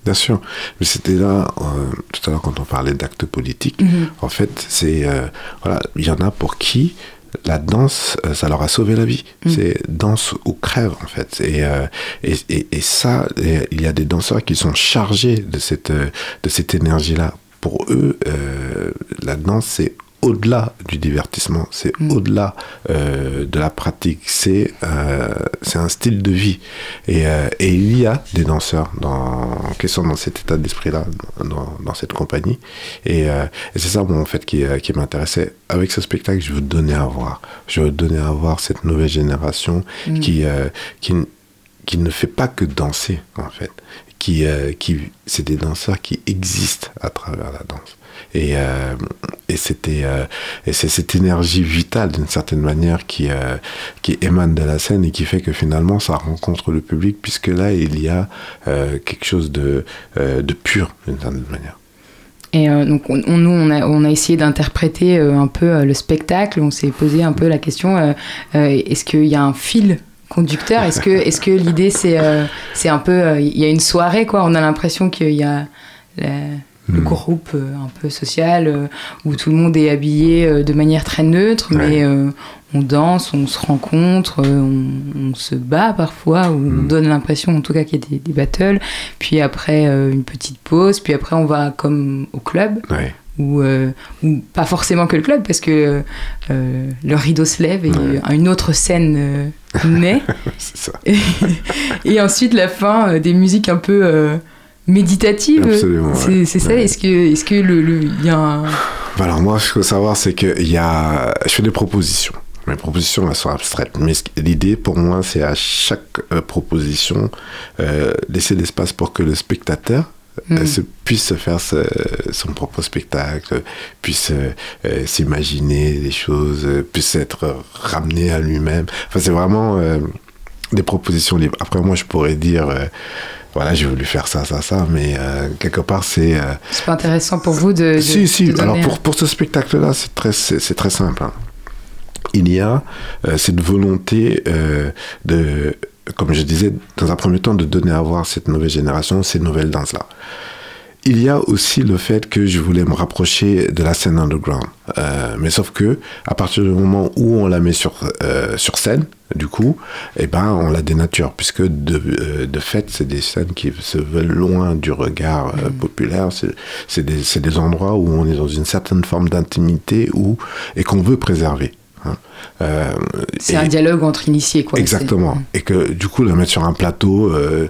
Bien sûr, mais c'était là euh, tout à l'heure quand on parlait d'actes politiques. Mhm. En fait, c'est euh, voilà, il y en a pour qui la danse, euh, ça leur a sauvé la vie. Mhm. C'est danse ou crève en fait. Et euh, et, et, et ça, et il y a des danseurs qui sont chargés de cette de cette énergie là. Pour eux, euh, la danse c'est au-delà du divertissement, c'est au-delà euh, de la pratique, c'est euh, c'est un style de vie. Et, euh, et il y a des danseurs dans, qui sont dans cet état d'esprit-là, dans, dans cette compagnie. Et, et c'est ça, en fait, qui, qui m'intéressait. Avec ce spectacle, je veux donner à voir. Je veux donner à voir cette nouvelle génération Mm. qui, qui, qui ne fait pas que danser, en fait. Qui, qui, c'est des danseurs qui existent à travers la danse. Et, euh, et c'était euh, c'est cette énergie vitale d'une certaine manière qui euh, qui émane de la scène et qui fait que finalement ça rencontre le public puisque là il y a euh, quelque chose de de pur d'une certaine manière. Et donc, on, nous, on a, on a essayé d'interpréter un peu le spectacle. On s'est posé un peu la question est-ce qu'il y a un fil conducteur? Est-ce que, est que l'idée, c'est c'est un peu. Il y a une soirée, quoi? On a l'impression qu'il y a le Hmm. groupe euh, un peu social euh, où tout le monde est habillé euh, de manière très neutre, mais euh, on danse, on se rencontre, on, on se bat parfois, ou on donne l'impression en tout cas qu'il y a des, des battles. Puis après, euh, une petite pause, puis après, on va comme au club. Ouais. Ou, euh, pas forcément que le club, parce que le rideau se lève et Ouais. une autre scène naît. Et, et ensuite, la fin, des musiques un peu ouais. C'est ça Ouais. Est-ce que est-ce que le, le- y a un... Bah alors moi, ce qu'il faut savoir, c'est que y a, je fais des propositions. Mes propositions, elles sont abstraites. Mais l'idée, pour moi, c'est à chaque euh, proposition, euh, laisser l'espace pour que le spectateur Mm. euh, se, puisse se faire ce- son propre spectacle, puisse euh, euh, s'imaginer des choses, euh, puisse être ramené à lui-même. Enfin, c'est vraiment des propositions libres. Après, moi, je pourrais dire... voilà, j'ai voulu faire ça, ça, ça, mais euh, quelque part, c'est... euh, C'est pas intéressant pour vous de. de- si, si. de Alors pour, pour ce spectacle-là, c'est très, c'est, très simple. hein. Il y a euh, cette volonté de, comme je disais, dans un premier temps, de donner à voir cette nouvelle génération, ces nouvelles danses-là. Il y a aussi le fait que je voulais me rapprocher de la scène underground. Euh, mais sauf que à partir du moment où on la met sur, euh, sur scène, du coup, eh ben, on la dénature, puisque de, euh, de fait, c'est des scènes qui se veulent loin du regard euh, populaire. C'est- des, des endroits où on est dans une certaine forme d'intimité et qu'on veut préserver. Hein. Euh, C'est et- un dialogue entre initiés, quoi. Exactement. Et que du coup, le mettre sur un plateau euh,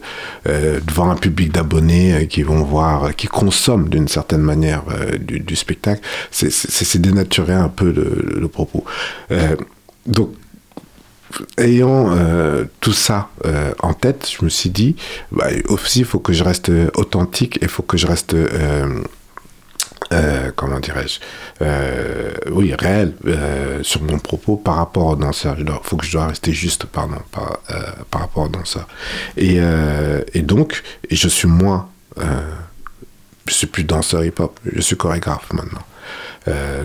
euh, devant un public d'abonnés qui vont voir, qui consomment d'une certaine manière du, du spectacle, c'est- dénaturer un peu le, le propos. Donc, ayant euh, tout ça euh, en tête, je me suis dit, bah, aussi, il faut que je reste authentique, il faut que je reste... euh, euh, comment dirais-je euh, oui réel euh, sur mon propos par rapport au danseur. Il faut que je dois rester juste pardon par, par rapport au danseur. Et, donc je suis euh, je suis plus danseur hip hop je suis chorégraphe maintenant.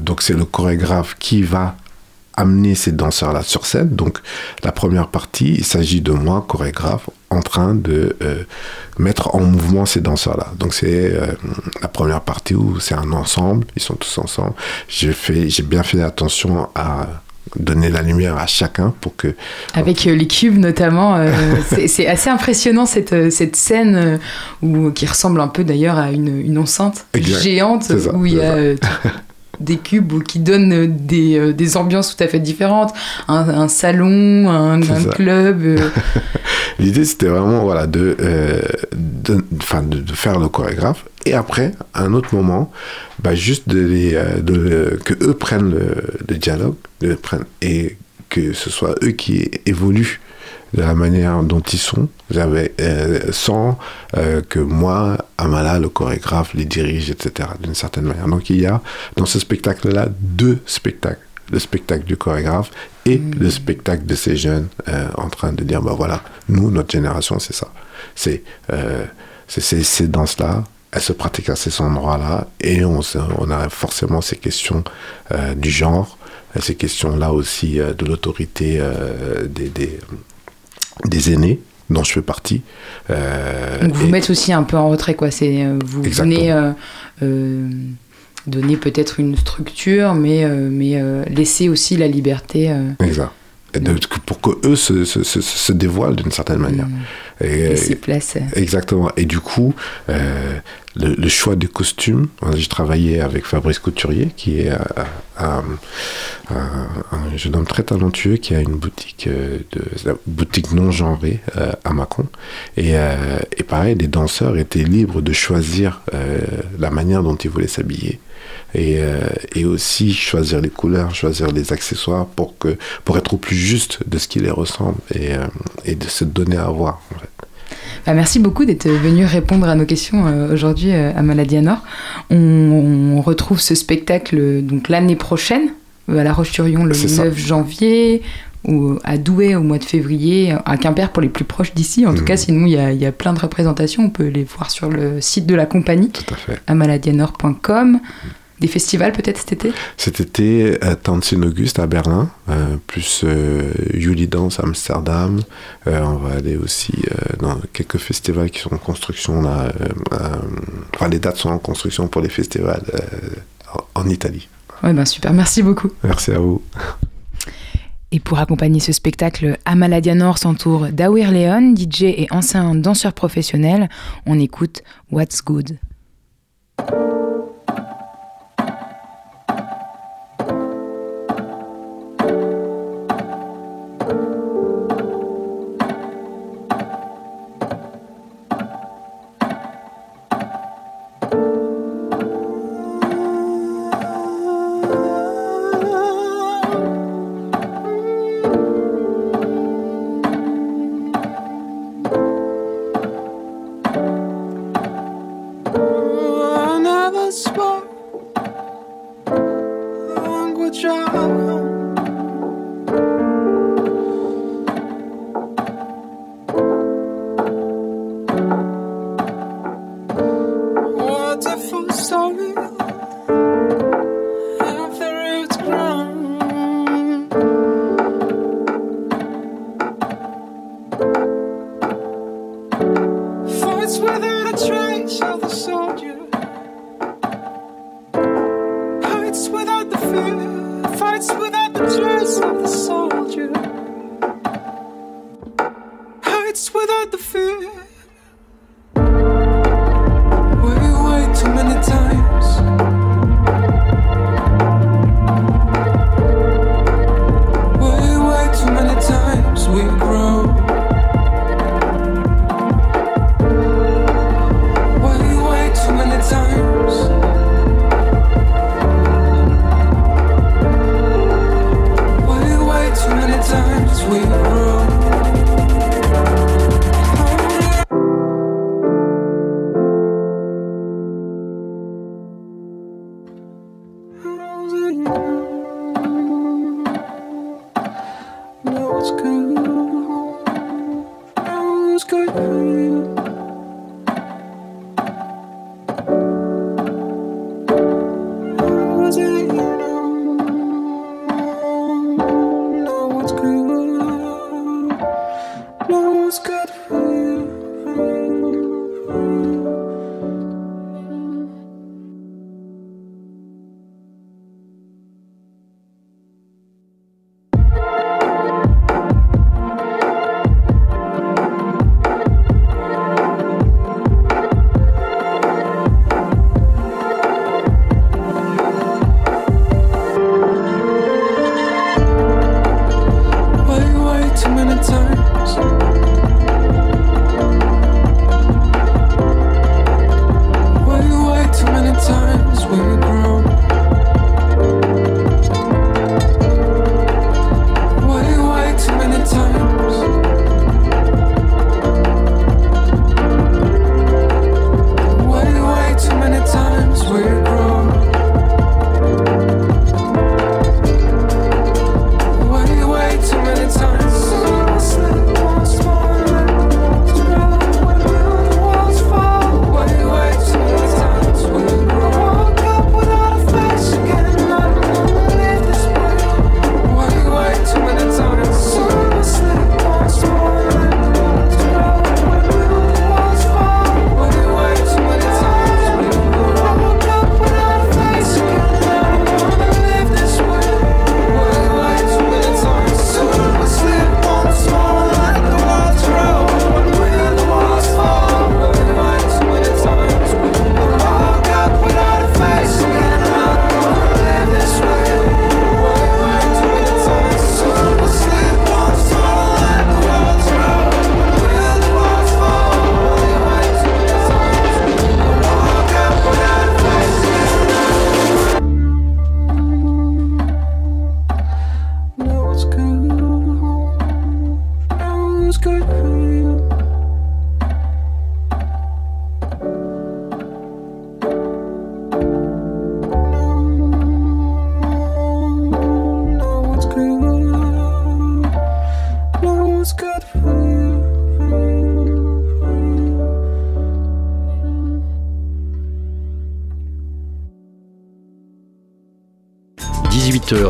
Donc c'est le chorégraphe qui va amener ces danseurs-là sur scène. Donc la première partie, il s'agit de moi, chorégraphe, en train de euh, mettre en mouvement ces danseurs-là. Donc c'est euh, la première partie où c'est un ensemble, ils sont tous ensemble. J'ai fait, j'ai bien fait attention à donner la lumière à chacun pour que Avec euh, les cubes notamment, euh, c'est assez impressionnant cette, cette scène où, qui ressemble un peu d'ailleurs à une, une enceinte Exact. géante ça, où il y a des cubes ou qui donnent euh, des, euh, des ambiances tout à fait différentes. Un, un salon, un, club. euh, L'idée, c'était vraiment voilà, de, euh, de, enfin, de, de faire le chorégraphe. Et après, à un autre moment, bah, juste de les, de, que eux prennent le, le dialogue prennent, et que ce soit eux qui évoluent la manière dont ils sont, j'avais, euh, sans euh, que moi, Amala, le chorégraphe, les dirige, etc., d'une certaine manière. Donc il y a dans ce spectacle-là deux spectacles. Le spectacle du chorégraphe et le spectacle de ces jeunes euh, en train de dire, bah voilà, nous, notre génération, c'est ça. C'est euh, c'est ces, danses-là, elles se pratiquent à ces endroits-là, et on, a forcément ces questions euh, du genre, ces questions-là aussi euh, de l'autorité euh, des, des, des aînés, dont je fais partie. Euh, donc vous et- mettez aussi un peu en retrait, quoi. C'est euh, vous Exactement. venez euh, euh, donner peut-être une structure, mais, mais laisser aussi la liberté. Exact. Et de- pour que eux se, se, se, se dévoilent d'une certaine manière. Et, laisser place. euh. Exactement. Et du coup, euh, le, le choix des costumes, j'ai travaillé avec Fabrice Couturier, qui est euh, un, un- un jeune homme très talentueux qui a une boutique, euh, de, boutique non genrée à Macon. Et, et pareil, les danseurs étaient libres de choisir la manière dont ils voulaient s'habiller. Et, euh, et aussi choisir les couleurs, choisir les accessoires pour, que, pour être au plus juste de ce qui les ressemble et, euh, et de se donner à voir. en fait. Bah, merci beaucoup d'être venu répondre à nos questions euh, aujourd'hui euh, à Maladie Nord. On, on retrouve ce spectacle donc l'année prochaine à La Roche-sur-Yon le C'est ça. 9 janvier ou à Douai au mois de février, à Quimper pour les plus proches d'ici. En tout Mhm. cas, sinon il y, a, il y a plein de représentations. On peut les voir sur le site de la compagnie, Tout à fait. amaladianor.com. Des festivals peut-être cet été? Cet été, à Tanzin Auguste à Berlin, euh, plus euh, Yuli Dance à Amsterdam. Euh, on va aller aussi euh, dans quelques festivals qui sont en construction là. euh, euh, enfin, les dates sont en construction pour les festivals euh, en, en Italie. Ouais, ben super, merci beaucoup. Merci à vous. Et pour accompagner ce spectacle, Amaladia Nord s'entoure d'Awir Leon, DJ et ancien danseur professionnel. On écoute What's Good.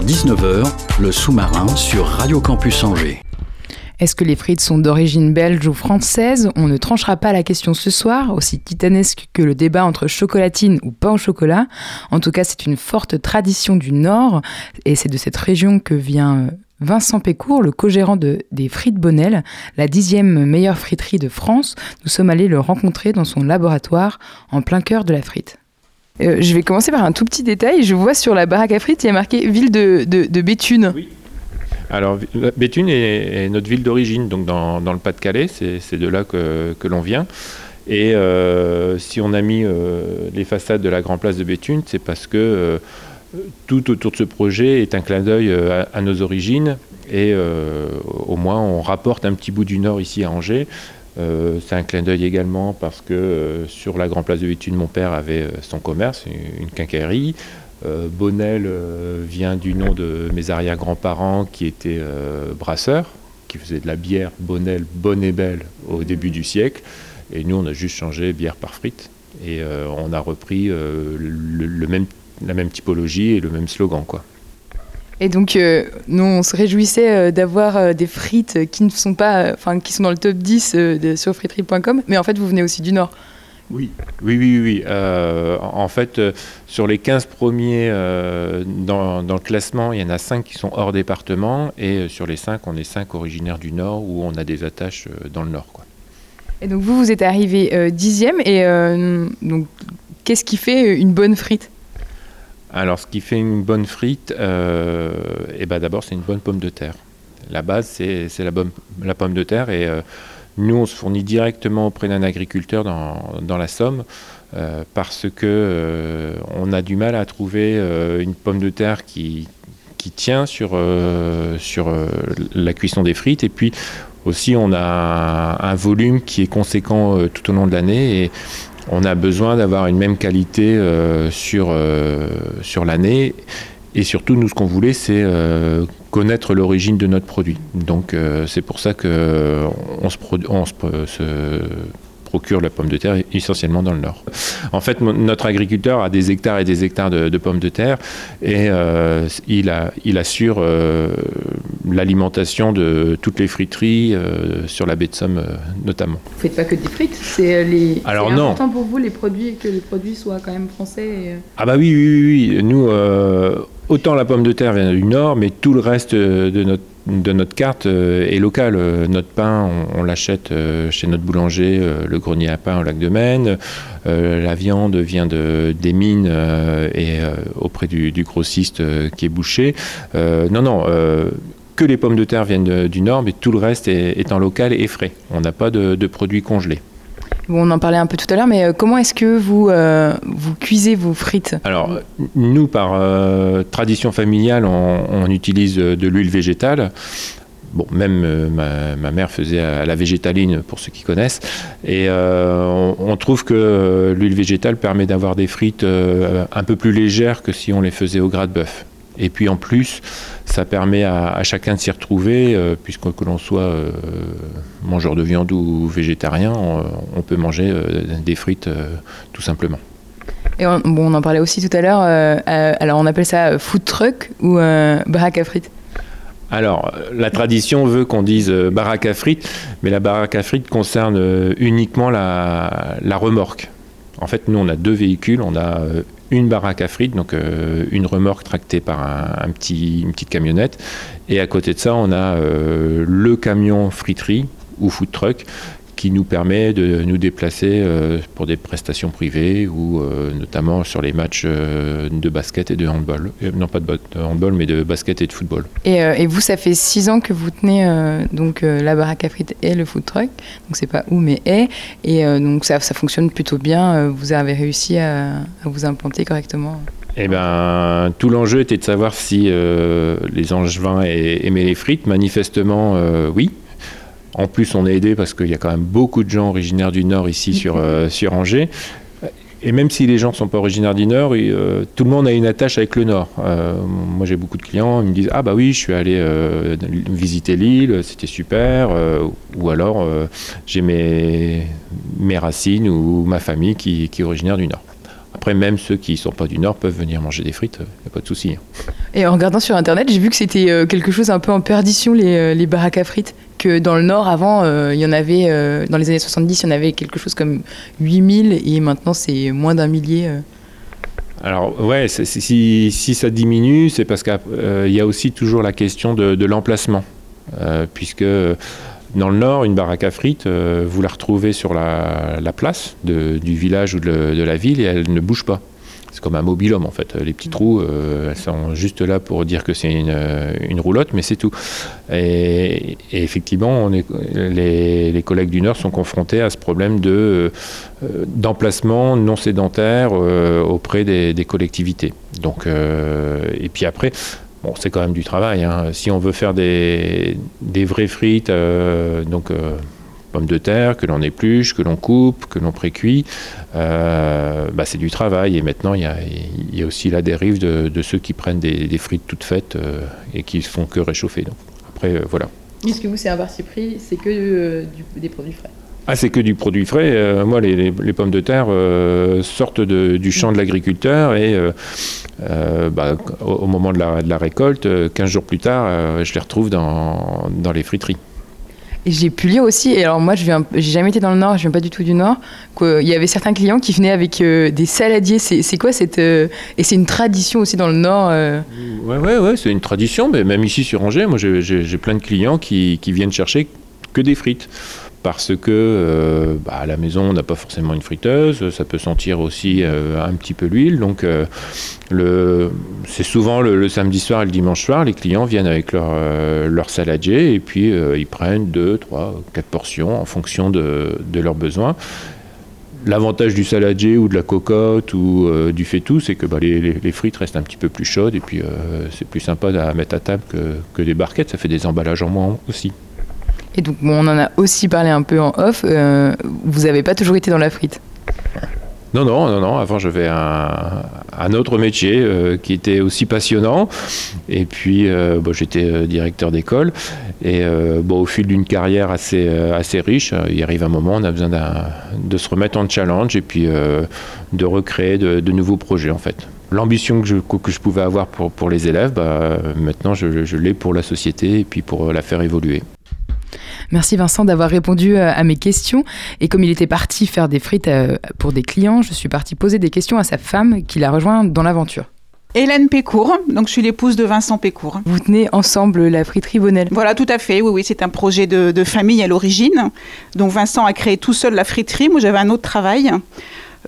18h-19h, le sous-marin sur Radio Campus Angers. Est-ce que les frites sont d'origine belge ou française? On ne tranchera pas la question ce soir, aussi titanesque que le débat entre chocolatine ou pain au chocolat. En tout cas, c'est une forte tradition du Nord, et c'est de cette région que vient Vincent Pécourt, le co-gérant de, des Frites Bonnel, la dixième meilleure friterie de France. Nous sommes allés le rencontrer dans son laboratoire, en plein cœur de la frite. Euh, je vais commencer par un tout petit détail. Je vois sur la baraque à frites, il y a marqué ville de, de, Béthune. Alors, Vi- la- Béthune est, notre ville d'origine, donc dans, dans le Pas-de-Calais, c'est de là que, que l'on vient. Et euh, si on a mis euh, les façades de la Grand Place de Béthune, c'est parce que euh, tout autour de ce projet est un clin d'œil euh, à, nos origines. Et euh, au moins, on rapporte un petit bout du Nord ici à Angers. Euh, c'est un clin d'œil également parce que euh, sur la Grand Place de Béthune, mon père avait euh, son commerce, une, une quincaillerie. Bonnel vient du nom de mes arrière-grands-parents qui étaient brasseurs, qui faisaient de la bière Bonnel, bonne et belle au début du siècle. Et nous, on a juste changé bière par frites. Et on a repris la même typologie et le même slogan. Quoi. Et donc, euh, nous, on se réjouissait euh, d'avoir euh, des frites qui ne sont pas, enfin, qui sont dans le top 10 euh, de, sur friterie.com. Mais en fait, vous venez aussi du Nord. Oui, oui, oui, oui. En fait, sur les 15 premiers dans, dans le classement, il y en a 5 qui sont hors département. Et sur les 5, on est 5 originaires du Nord où on a des attaches dans le Nord. Quoi. Et donc vous, vous êtes arrivé dixième. Et donc, qu'est-ce qui fait une bonne frite? Alors, ce qui fait une bonne frite, euh, eh ben, d'abord, c'est une bonne pomme de terre. La base, c'est la, pomme de terre. Et euh, nous, on se fournit directement auprès d'un agriculteur dans, la Somme. euh, parce que on a du mal à trouver une pomme de terre qui, tient sur, la cuisson des frites. Et puis aussi, on a un, volume qui est conséquent tout au long de l'année. On a besoin d'avoir une même qualité euh, sur, euh, sur l'année. Et surtout, nous, ce qu'on voulait, c'est euh, connaître l'origine de notre produit. Donc, c'est pour ça qu'on se, on se, procure la pomme de terre essentiellement dans le nord. En fait, notre agriculteur a des hectares et des hectares de, pommes de terre et il, assure l'alimentation de toutes les friteries euh, sur la baie de Somme euh, notamment. Vous faites pas que des frites, c'est les. Alors non. important pour vous les produits que les produits soient quand même français. et, euh, Ah bah oui, oui, oui, oui. Nous, euh, autant la pomme de terre vient du nord, mais tout le reste euh, de notre, de notre carte euh, est local. Euh, Notre pain, on, on l'achète euh, chez notre boulanger, euh, le grenier à pain au lac de Maine. Euh, la viande vient de, des mines euh, et euh, auprès du, du grossiste euh, qui est bouché. Euh, non, non. euh, que les pommes de terre viennent de- du nord, mais tout le reste est, est en local et frais. On n'a pas de, de produits congelés. Bon, on en parlait un peu tout à l'heure, mais euh, comment est-ce que vous, euh, vous cuisez vos frites? Alors, nous, par euh, tradition familiale, on, on utilise de l'huile végétale. Bon, même euh, ma, ma mère faisait à la végétaline, pour ceux qui connaissent. Et on, on trouve que l'huile végétale permet d'avoir des frites un peu plus légères que si on les faisait au gras de bœuf. Et puis en plus, ça permet à, à chacun de s'y retrouver, euh, puisque que l'on soit euh, mangeur de viande ou végétarien, on, on peut manger euh, des frites tout simplement. Et on, bon, on en parlait aussi tout à l'heure. alors, on appelle ça food truck ou baraque à frites? Alors, la tradition veut qu'on dise baraque à frites, mais la baraque à frites concerne uniquement la, la remorque. En fait, nous, on a deux véhicules. On a une baraque à frites, donc euh, une remorque tractée par un, petit, une petite camionnette. Et à côté de ça, on a euh, le camion friterie ou food truck qui nous permet de nous déplacer euh, pour des prestations privées ou euh, notamment sur les matchs euh, de basket et de handball. Non, pas de, ba- de handball, mais de basket et de football. Et, et vous, ça fait six ans que vous tenez euh, donc la baraque à frites et le food truck. Donc c'est pas où mais est. Et euh, donc ça, ça fonctionne plutôt bien. Vous avez réussi à, à vous implanter correctement. Eh ben, tout l'enjeu était de savoir si euh, les Angevins aimaient les frites. Manifestement, oui. En plus, on est aidé parce qu'il y a quand même beaucoup de gens originaires du Nord ici sur, euh, sur Angers. Et même si les gens ne sont pas originaires du Nord, et, euh, tout le monde a une attache avec le Nord. Euh, moi, j'ai beaucoup de clients, ils me disent Ah, bah oui, je suis allé euh, visiter l'île, c'était super. ou alors, j'ai mes, mes racines ou ma famille qui, qui est originaire du Nord. Après, même ceux qui ne sont pas du Nord peuvent venir manger des frites, il n'y a pas de souci. hein. Et en regardant sur internet, j'ai vu que c'était quelque chose un peu en perdition les, les baraques à frites. Que dans le Nord, avant, euh, il y en avait, euh, dans les années 70, il y en avait quelque chose comme 8000 et maintenant c'est moins d'un millier. euh. Alors, ouais, si, si ça diminue, c'est parce qu'il y a aussi toujours la question de, l'emplacement. Puisque dans le Nord, une baraque à frites, vous la retrouvez sur la, la place de- du village ou de la ville et elle ne bouge pas. C'est comme un mobil-homme en fait. Les petits trous, euh, elles sont juste là pour dire que c'est une, euh, roulotte, mais c'est tout. Et, effectivement, les, collègues du Nord sont confrontés à ce problème euh, d'emplacement non sédentaire auprès des, collectivités. Donc, et puis après, bon, c'est quand même du travail. hein. Si on veut faire des, des vraies frites, donc pommes de terre que l'on épluche, que l'on coupe, que l'on précuit, euh, bah, c'est du travail. Et maintenant, il y a, il y a aussi la dérive de, de ceux qui prennent des, des frites toutes faites euh, et qui ne font que réchauffer. Donc, après, euh, voilà. Est-ce que vous, c'est un parti pris C'est que euh, du- des produits frais? Ah, c'est que du produit frais. Moi, les, les- les pommes de terre sortent de- du champ de l'agriculteur et euh, bah, au, au moment de la, de la récolte, euh, 15 jours plus tard, euh, je les retrouve dans, dans les friteries. Et j'ai pu lire aussi, et alors moi je viens, j'ai jamais été dans le Nord, je viens pas du tout du Nord, qu'il y avait certains clients qui venaient avec euh, des saladiers. C'est quoi cette. euh, et c'est une tradition aussi dans le Nord euh, Ouais, ouais, ouais, c'est une tradition, mais même ici sur Angers, moi j'ai- plein de clients qui viennent chercher que des frites. Parce que euh, bah, à la maison, on n'a pas forcément une friteuse, ça peut sentir aussi euh, un petit peu l'huile. Donc, euh, c'est souvent le, samedi soir et le dimanche soir, les clients viennent avec leur, saladier et puis ils prennent 2, 3, 4 portions en fonction de, leurs besoins. L'avantage du saladier ou de la cocotte ou euh, du faitout, c'est que bah, les, frites restent un petit peu plus chaudes et puis c'est plus sympa à mettre à table que des barquettes. Ça fait des emballages en moins aussi. Et donc, on en a aussi parlé un peu en off. euh, vous n'avez pas toujours été dans la frite? Non, non, non, non. Avant, j'avais un, un autre métier euh, qui était aussi passionnant. Et puis, euh, j'étais directeur d'école. Et au fil d'une carrière assez, riche, il arrive un moment, on a besoin de se remettre en challenge et puis de recréer de, nouveaux projets, en fait. L'ambition que je, pouvais avoir pour, pour les élèves, bah, maintenant, je, je l'ai pour la société et puis pour la faire évoluer. Merci Vincent d'avoir répondu euh, à mes questions. Et comme il était parti faire des frites euh, pour des clients, je suis partie poser des questions à sa femme qui l'a rejoint dans l'aventure. Hélène Pécourt, donc je suis l'épouse de Vincent Pécourt. Vous tenez ensemble la friterie Bonnel. Voilà, tout à fait. Oui, oui, c'est un projet de, de famille à l'origine. Donc Vincent a créé tout seul la friterie. Moi, j'avais un autre travail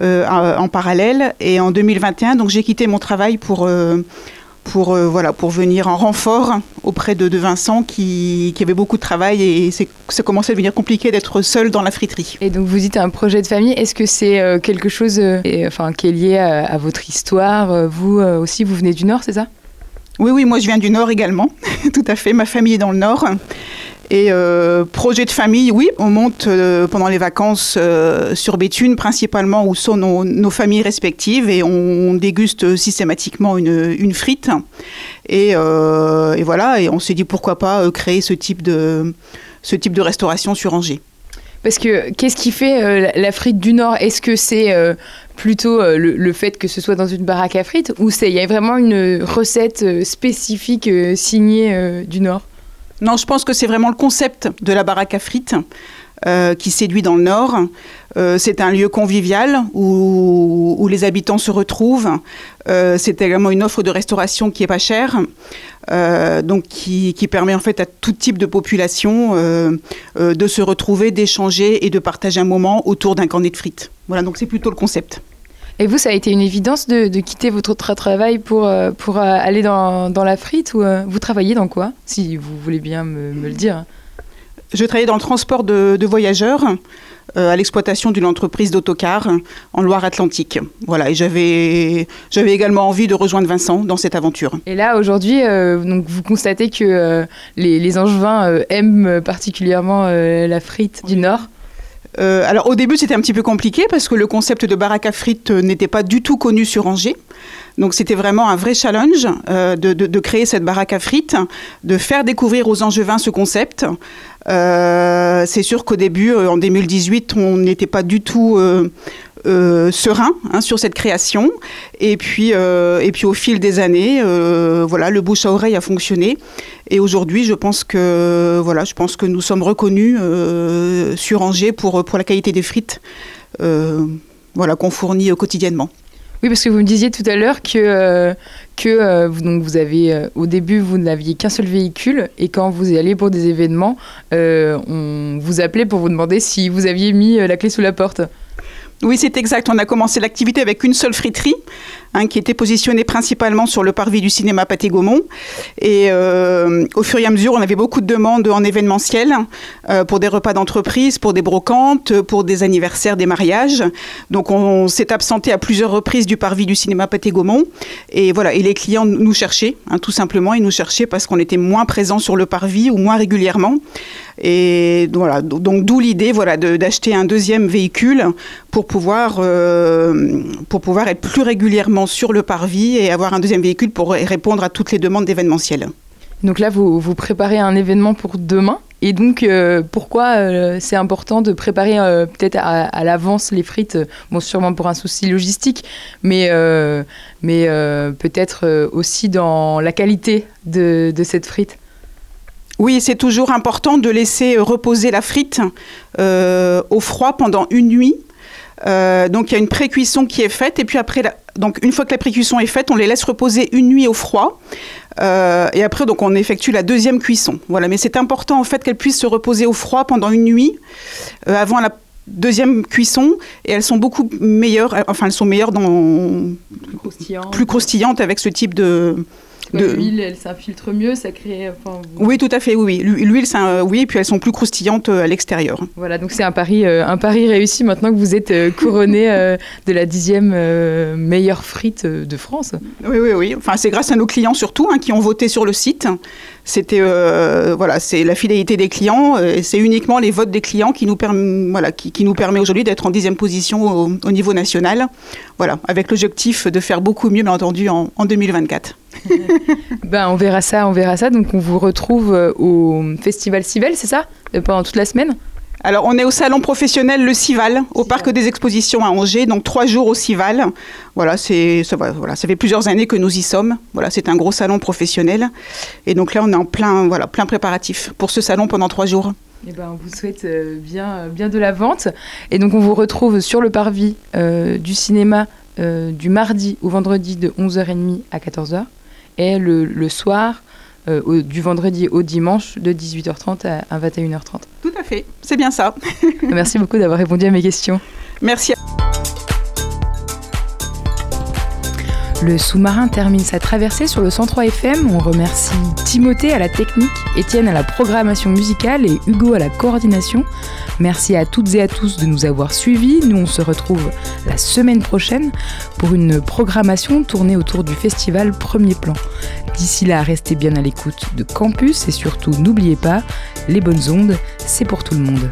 euh, en en parallèle. Et en 2021, donc j'ai quitté mon travail pour euh, pour euh, voilà pour venir en renfort auprès de, de Vincent qui, qui avait beaucoup de travail et c'est ça commençait à devenir compliqué d'être seul dans la friterie. Et donc vous dites un projet de famille, est-ce que c'est euh, quelque chose euh, et, enfin, qui est lié à, à votre histoire Vous aussi, vous venez du Nord, c'est ça? Oui, oui, moi je viens du Nord également, tout à fait. Ma famille est dans le Nord. Et euh, projet de famille, oui, on monte euh, pendant les vacances euh, sur Béthune, principalement où sont nos, familles respectives, et on, déguste systématiquement une, frite. Et, voilà, et on s'est dit pourquoi pas créer ce type de, restauration sur Angers. Parce que qu'est-ce qui fait la- frite du Nord? Est-ce que c'est plutôt le, le fait que ce soit dans une baraque à frites ou c'est il y a vraiment une recette spécifique signée du Nord? Non, je pense que c'est vraiment le concept de la baraque à frites euh, qui séduit dans le Nord. Euh, c'est un lieu convivial où, les habitants se retrouvent. Euh, c'est également une offre de restauration qui est pas chère, donc qui, permet en fait à tout type de population de se retrouver, d'échanger et de partager un moment autour d'un cornet de frites. Voilà, donc c'est plutôt le concept. Et vous, ça a été une évidence de, de quitter votre tra- travail pour, euh, pour euh, aller dans, dans la frite ou euh, vous travaillez dans quoi Si vous voulez bien me, me le dire? Je travaillais dans le transport de, de voyageurs euh, à l'exploitation d'une entreprise d'autocar en Loire-Atlantique. Voilà, et j'avais j'avais également envie de rejoindre Vincent dans cette aventure. Et là, aujourd'hui, euh, donc vous constatez que euh, les, les Angevins aiment particulièrement la frite du Nord. Euh, alors au début c'était un petit peu compliqué parce que le concept de baraque à frites euh, n'était pas du tout connu sur Angers. Donc c'était vraiment un vrai challenge euh, de, de- créer cette baraque à frites, de faire découvrir aux Angevins ce concept. C'est sûr qu'au début, en 2018, on n'était pas du tout euh, serein hein, sur cette création. Et puis, euh, et puis au fil des années, euh, voilà, le bouche à oreille a fonctionné. Et aujourd'hui, je pense que voilà, je pense que nous sommes reconnus sur Angers pour pour la qualité des frites, voilà, qu'on fournit quotidiennement. Oui, parce que vous me disiez tout à l'heure que, que donc vous avez, au début, vous n'aviez qu'un seul véhicule et quand vous allez pour des événements, on vous appelait pour vous demander si vous aviez mis la clé sous la porte. Oui, c'est exact. On a commencé l'activité avec une seule friterie, hein, qui était positionnée principalement sur le parvis du cinéma Pathé Gaumont. Et euh, au fur et à mesure, on avait beaucoup de demandes en événementiel euh, pour des repas d'entreprise, pour des brocantes, pour des anniversaires, des mariages. Donc, on, s'est absenté à plusieurs reprises du parvis du cinéma Pathé Gaumont. Et voilà, et les clients nous cherchaient, hein, tout simplement, ils nous cherchaient parce qu'on était moins présents sur le parvis ou moins régulièrement. Et voilà, donc d'où l'idée voilà, d'acheter un deuxième véhicule pour pouvoir, euh, pour pouvoir être plus régulièrement sur le parvis et avoir un deuxième véhicule pour répondre à toutes les demandes d'événementiel. Donc là, vous, vous préparez un événement pour demain. Et donc, euh, pourquoi euh, c'est important de préparer euh, peut-être à, à l'avance les frites Bon, sûrement pour un souci logistique, mais, mais peut-être aussi dans la qualité de, de cette frite? Oui, c'est toujours important de laisser reposer la frite au froid pendant une nuit. Euh, donc il y a une pré-cuisson qui est faite et puis après, la- donc une fois que la pré-cuisson est faite, on les laisse reposer une nuit au froid. Euh, et après, donc on effectue la deuxième cuisson. Voilà, mais c'est important en fait qu'elles puissent se reposer au froid pendant une nuit euh, avant la deuxième cuisson et elles sont beaucoup meilleures. Enfin, elles sont meilleures dans plus croustillantes avec ce type de. De- L'huile, elle s'infiltre mieux, ça crée. enfin, vous- Oui, tout à fait, oui, oui. L'hu- L'huile, c'est un- oui, et puis elles sont plus croustillantes euh, à l'extérieur. Voilà, donc c'est un pari, euh, un pari réussi maintenant que vous êtes euh, couronné euh, de la dixième euh, meilleure frite euh, de France. Oui, oui, oui. Enfin, c'est grâce à nos clients surtout hein, qui ont voté sur le site. C'était euh, voilà, c'est la fidélité des clients. euh, et c'est uniquement les votes des clients qui nous permet voilà, qui, qui nous permet aujourd'hui d'être en dixième position au, au niveau national. Voilà, avec l'objectif de faire beaucoup mieux, bien entendu, en, en 2024. Ben, on verra ça, on verra ça. Donc on vous retrouve euh, au festival Civel, c'est ça? Euh, Pendant toute la semaine? Alors, on est au salon professionnel Le Cival, au parc des expositions à Angers, donc trois jours au Cival. Voilà, c'est ça, voilà, ça fait plusieurs années que nous y sommes. Voilà, c'est un gros salon professionnel, et donc là, on est en plein, voilà, plein préparatif pour ce salon pendant trois jours. Eh ben, on vous souhaite euh, bien, bien de la vente. Et donc, on vous retrouve sur le parvis euh, du cinéma euh, du mardi au vendredi de 11h30 à 14h. Et le, le soir, euh, au- du vendredi au dimanche, de 18h30 à, à 21h30. Tout à fait, c'est bien ça. Merci beaucoup d'avoir répondu à mes questions. Merci. Le sous-marin termine sa traversée sur le 103 FM. On remercie Timothée à la technique, Étienne à la programmation musicale et Hugo à la coordination. Merci à toutes et à tous de nous avoir suivis. Nous, on se retrouve la semaine prochaine pour une programmation tournée autour du festival Premier Plan. D'ici là, restez bien à l'écoute de Campus et surtout, n'oubliez pas, les bonnes ondes, c'est pour tout le monde.